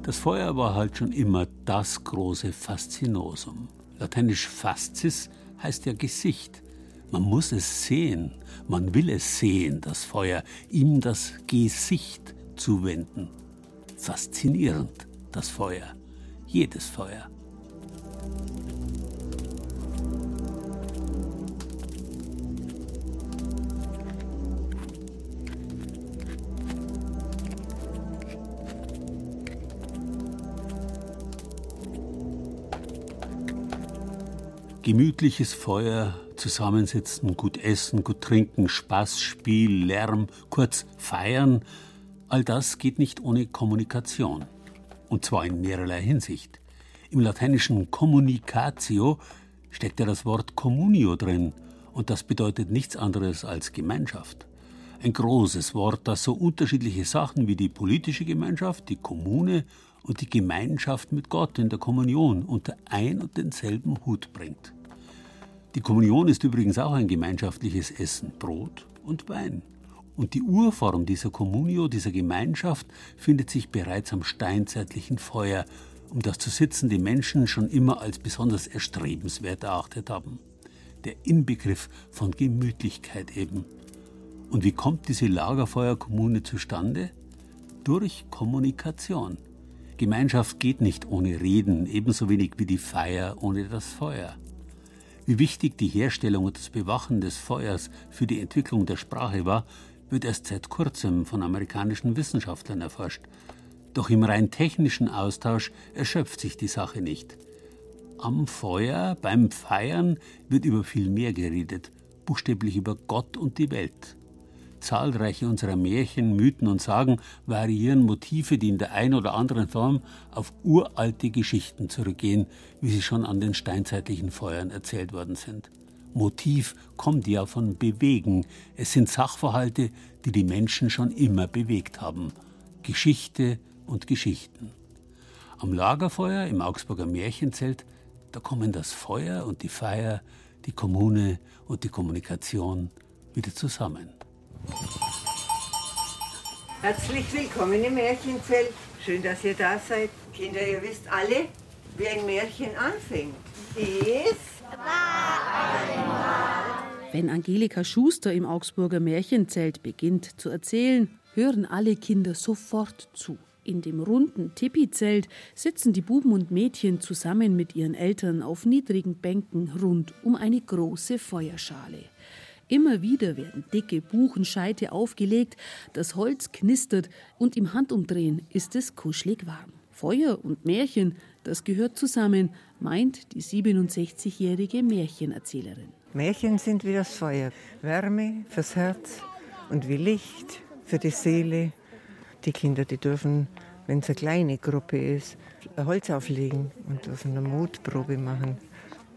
S3: Das Feuer war halt schon immer das große Faszinosum. Lateinisch fascis heißt ja Gesicht. Man muss es sehen, man will es sehen, das Feuer, ihm das Gesicht zuwenden. Faszinierend, das Feuer, jedes Feuer. Gemütliches Feuer, zusammensitzen, gut essen, gut trinken, Spaß, Spiel, Lärm, kurz feiern, all das geht nicht ohne Kommunikation. Und zwar in mehrerlei Hinsicht. Im lateinischen communicatio steckt ja das Wort communio drin und das bedeutet nichts anderes als Gemeinschaft. Ein großes Wort, das so unterschiedliche Sachen wie die politische Gemeinschaft, die Kommune und die Gemeinschaft mit Gott in der Kommunion unter ein und denselben Hut bringt. Die Kommunion ist übrigens auch ein gemeinschaftliches Essen, Brot und Wein. Und die Urform dieser Communio, dieser Gemeinschaft, findet sich bereits am steinzeitlichen Feuer, um das zu sitzen die Menschen schon immer als besonders erstrebenswert erachtet haben. Der Inbegriff von Gemütlichkeit eben. Und wie kommt diese Lagerfeuerkommune zustande? Durch Kommunikation. Gemeinschaft geht nicht ohne Reden, ebenso wenig wie die Feier ohne das Feuer. Wie wichtig die Herstellung und das Bewachen des Feuers für die Entwicklung der Sprache war, wird erst seit kurzem von amerikanischen Wissenschaftlern erforscht. Doch im rein technischen Austausch erschöpft sich die Sache nicht. Am Feuer, beim Feiern wird über viel mehr geredet, buchstäblich über Gott und die Welt. Zahlreiche unserer Märchen, Mythen und Sagen variieren Motive, die in der einen oder anderen Form auf uralte Geschichten zurückgehen, wie sie schon an den steinzeitlichen Feuern erzählt worden sind. Motiv kommt ja von Bewegen. Es sind Sachverhalte, die die Menschen schon immer bewegt haben. Geschichte und Geschichten. Am Lagerfeuer im Augsburger Märchenzelt, da kommen das Feuer und die Feier, die Kommune und die Kommunikation wieder zusammen.
S34: Herzlich willkommen im Märchenzelt. Schön, dass ihr da seid. Kinder, ihr wisst alle, wie ein Märchen anfängt. Es
S35: Wenn Angelika Schuster im Augsburger Märchenzelt beginnt zu erzählen, hören alle Kinder sofort zu. In dem runden Tipizelt sitzen die Buben und Mädchen zusammen mit ihren Eltern auf niedrigen Bänken rund um eine große Feuerschale. Immer wieder werden dicke Buchenscheite aufgelegt, das Holz knistert und im Handumdrehen ist es kuschelig warm. Feuer und Märchen, das gehört zusammen, meint die 67-jährige Märchenerzählerin.
S34: Märchen sind wie das Feuer. Wärme fürs Herz und wie Licht für die Seele. Die Kinder, die dürfen, wenn es eine kleine Gruppe ist, Holz auflegen und dürfen eine Mutprobe machen.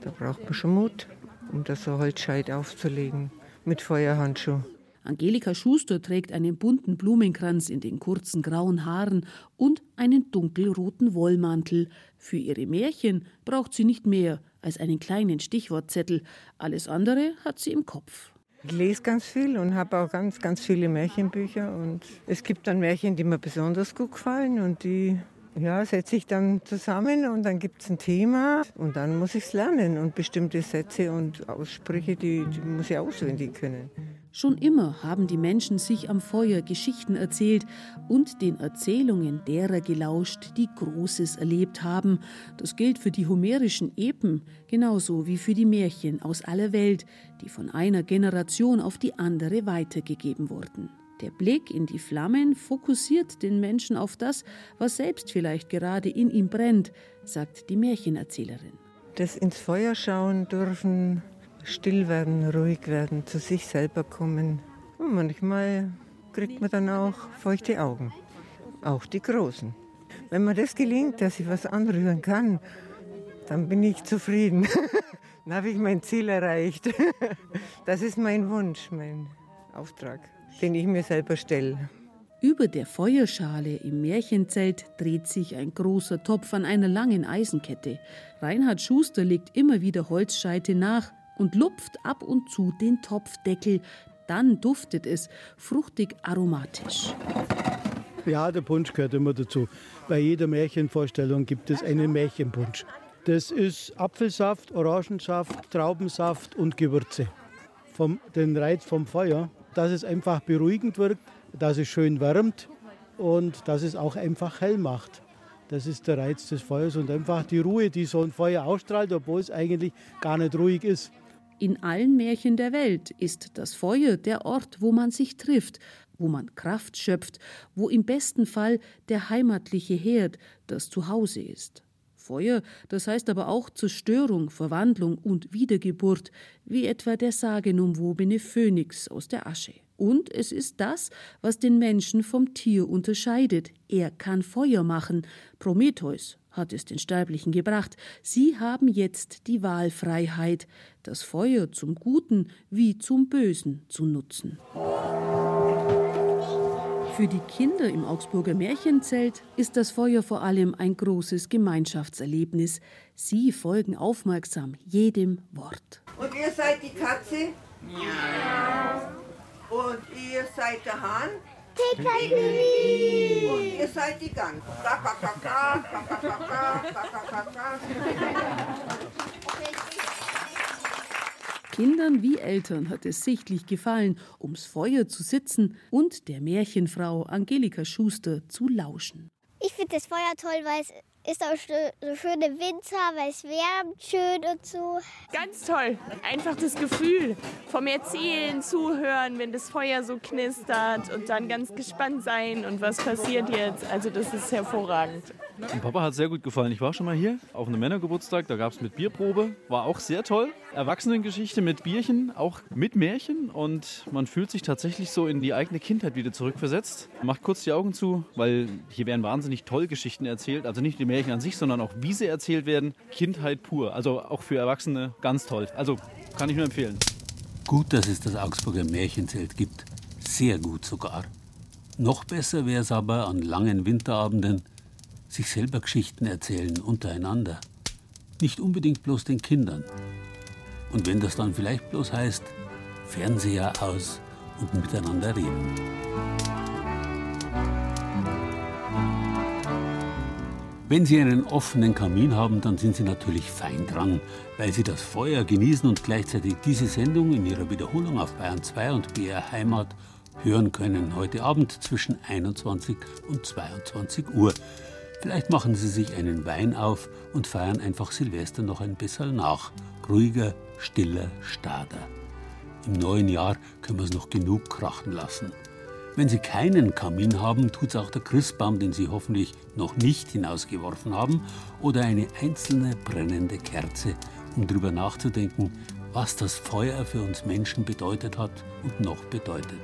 S34: Da braucht man schon Mut, um da so Holzscheit aufzulegen mit Feuerhandschuh.
S35: Angelika Schuster trägt einen bunten Blumenkranz in den kurzen grauen Haaren und einen dunkelroten Wollmantel. Für ihre Märchen braucht sie nicht mehr als einen kleinen Stichwortzettel. Alles andere hat sie im Kopf.
S34: Ich lese ganz viel und habe auch ganz, ganz viele Märchenbücher. Und es gibt dann Märchen, die mir besonders gut gefallen und die ja, setze ich dann zusammen und dann gibt es ein Thema und dann muss ich es lernen und bestimmte Sätze und Aussprüche, die, die muss ich auswendig können.
S35: Schon immer haben die Menschen sich am Feuer Geschichten erzählt und den Erzählungen derer gelauscht, die Großes erlebt haben. Das gilt für die homerischen Epen genauso wie für die Märchen aus aller Welt, die von einer Generation auf die andere weitergegeben wurden. Der Blick in die Flammen fokussiert den Menschen auf das, was selbst vielleicht gerade in ihm brennt, sagt die Märchenerzählerin.
S34: Das ins Feuer schauen dürfen, still werden, ruhig werden, zu sich selber kommen. Und manchmal kriegt man dann auch feuchte Augen, auch die großen. Wenn mir das gelingt, dass ich was anrühren kann, dann bin ich zufrieden. dann habe ich mein Ziel erreicht. das ist mein Wunsch, mein Auftrag den ich mir selber stelle.
S35: Über der Feuerschale im Märchenzelt dreht sich ein großer Topf an einer langen Eisenkette. Reinhard Schuster legt immer wieder Holzscheite nach und lupft ab und zu den Topfdeckel. Dann duftet es fruchtig aromatisch.
S36: Ja, der Punsch gehört immer dazu. Bei jeder Märchenvorstellung gibt es einen Märchenpunsch. Das ist Apfelsaft, Orangensaft, Traubensaft und Gewürze. Vom, den Reiz vom Feuer dass es einfach beruhigend wirkt, dass es schön wärmt und dass es auch einfach hell macht. Das ist der Reiz des Feuers und einfach die Ruhe, die so ein Feuer ausstrahlt, obwohl es eigentlich gar nicht ruhig ist.
S35: In allen Märchen der Welt ist das Feuer der Ort, wo man sich trifft, wo man Kraft schöpft, wo im besten Fall der heimatliche Herd das Zuhause ist. Feuer, das heißt aber auch Zerstörung, Verwandlung und Wiedergeburt, wie etwa der sagenumwobene Phönix aus der Asche. Und es ist das, was den Menschen vom Tier unterscheidet. Er kann Feuer machen. Prometheus hat es den Sterblichen gebracht. Sie haben jetzt die Wahlfreiheit, das Feuer zum Guten wie zum Bösen zu nutzen. Für die Kinder im Augsburger Märchenzelt ist das Feuer vor allem ein großes Gemeinschaftserlebnis. Sie folgen aufmerksam jedem Wort.
S37: Und ihr seid die Katze? Ja. Und ihr seid der Hahn? Piccadilly. Und ihr seid die Gans.
S35: Kindern wie Eltern hat es sichtlich gefallen, ums Feuer zu sitzen und der Märchenfrau Angelika Schuster zu lauschen.
S38: Ich finde das Feuer toll, weil es ist auch so schöne Winter, weil es wärmt schön und so.
S39: Ganz toll. Einfach das Gefühl vom Erzählen, Zuhören, wenn das Feuer so knistert und dann ganz gespannt sein und was passiert jetzt. Also das ist hervorragend.
S40: Und Papa hat sehr gut gefallen. Ich war schon mal hier auf einem Männergeburtstag, da gab es mit Bierprobe, war auch sehr toll. Erwachsenengeschichte mit Bierchen, auch mit Märchen und man fühlt sich tatsächlich so in die eigene Kindheit wieder zurückversetzt. Macht kurz die Augen zu, weil hier werden wahnsinnig toll Geschichten erzählt. Also nicht die Märchen an sich, sondern auch wie sie erzählt werden. Kindheit pur. Also auch für Erwachsene ganz toll. Also kann ich nur empfehlen.
S3: Gut, dass es das Augsburger Märchenzelt gibt. Sehr gut sogar. Noch besser wäre es aber an langen Winterabenden, sich selber Geschichten erzählen untereinander. Nicht unbedingt bloß den Kindern. Und wenn das dann vielleicht bloß heißt, Fernseher aus und miteinander reden. Wenn Sie einen offenen Kamin haben, dann sind Sie natürlich fein dran, weil Sie das Feuer genießen und gleichzeitig diese Sendung in ihrer Wiederholung auf Bayern 2 und BR Heimat hören können, heute Abend zwischen 21 und 22 Uhr. Vielleicht machen Sie sich einen Wein auf und feiern einfach Silvester noch ein bisschen nach. Ruhiger, stiller Stader. Im neuen Jahr können wir es noch genug krachen lassen. Wenn Sie keinen Kamin haben, tut es auch der Christbaum, den Sie hoffentlich noch nicht hinausgeworfen haben, oder eine einzelne brennende Kerze, um darüber nachzudenken, was das Feuer für uns Menschen bedeutet hat und noch bedeutet.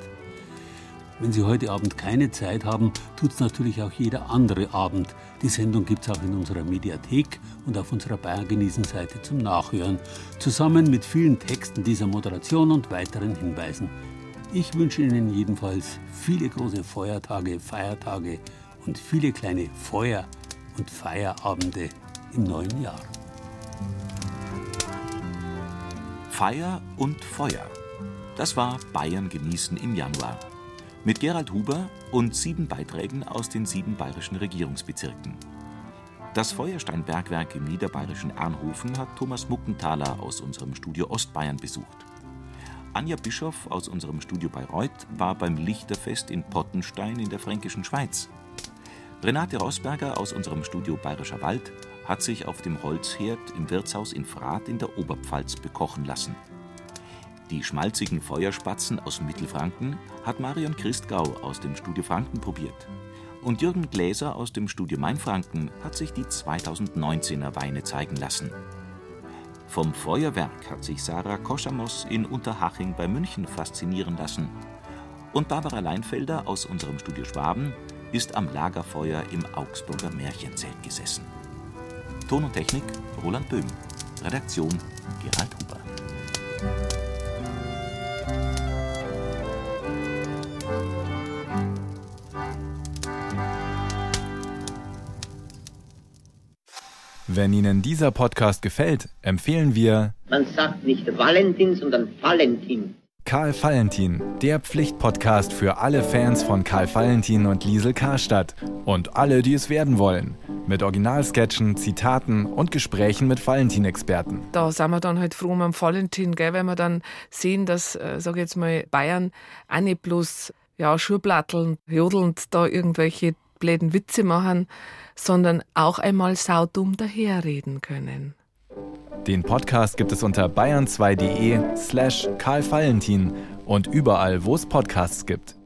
S3: Wenn Sie heute Abend keine Zeit haben, tut es natürlich auch jeder andere Abend. Die Sendung gibt es auch in unserer Mediathek und auf unserer Bayern genießen Seite zum Nachhören, zusammen mit vielen Texten dieser Moderation und weiteren Hinweisen. Ich wünsche Ihnen jedenfalls viele große Feuertage, Feiertage und viele kleine Feuer- und Feierabende im neuen Jahr.
S30: Feier und Feuer. Das war Bayern genießen im Januar. Mit Gerald Huber und sieben Beiträgen aus den sieben bayerischen Regierungsbezirken. Das Feuersteinbergwerk im niederbayerischen Ernhofen hat Thomas Muckenthaler aus unserem Studio Ostbayern besucht. Anja Bischoff aus unserem Studio Bayreuth war beim Lichterfest in Pottenstein in der fränkischen Schweiz. Renate Rosberger aus unserem Studio Bayerischer Wald hat sich auf dem Holzherd im Wirtshaus in Frath in der Oberpfalz bekochen lassen. Die schmalzigen Feuerspatzen aus Mittelfranken hat Marion Christgau aus dem Studio Franken probiert. Und Jürgen Gläser aus dem Studio Mainfranken hat sich die 2019er Weine zeigen lassen. Vom Feuerwerk hat sich Sarah Koschamos in Unterhaching bei München faszinieren lassen. Und Barbara Leinfelder aus unserem Studio Schwaben ist am Lagerfeuer im Augsburger Märchenzelt gesessen. Ton und Technik Roland Böhm. Redaktion Gerald Huber.
S41: Wenn Ihnen dieser Podcast gefällt, empfehlen wir
S42: Man sagt nicht Valentin, sondern Valentin.
S41: Karl Valentin, der Pflichtpodcast für alle Fans von Karl Valentin und Liesel Karstadt und alle, die es werden wollen. Mit Originalsketchen, Zitaten und Gesprächen mit Valentin-Experten.
S43: Da sind wir dann halt froh um am Valentin, gell, wenn wir dann sehen, dass, äh, sag ich jetzt mal, Bayern auch nicht bloß ja, Schuhplatteln, jodelnd da irgendwelche bläden Witze machen, sondern auch einmal saudumm daherreden können.
S41: Den Podcast gibt es unter bayern2.de slash Karl Valentin und überall, wo es Podcasts gibt.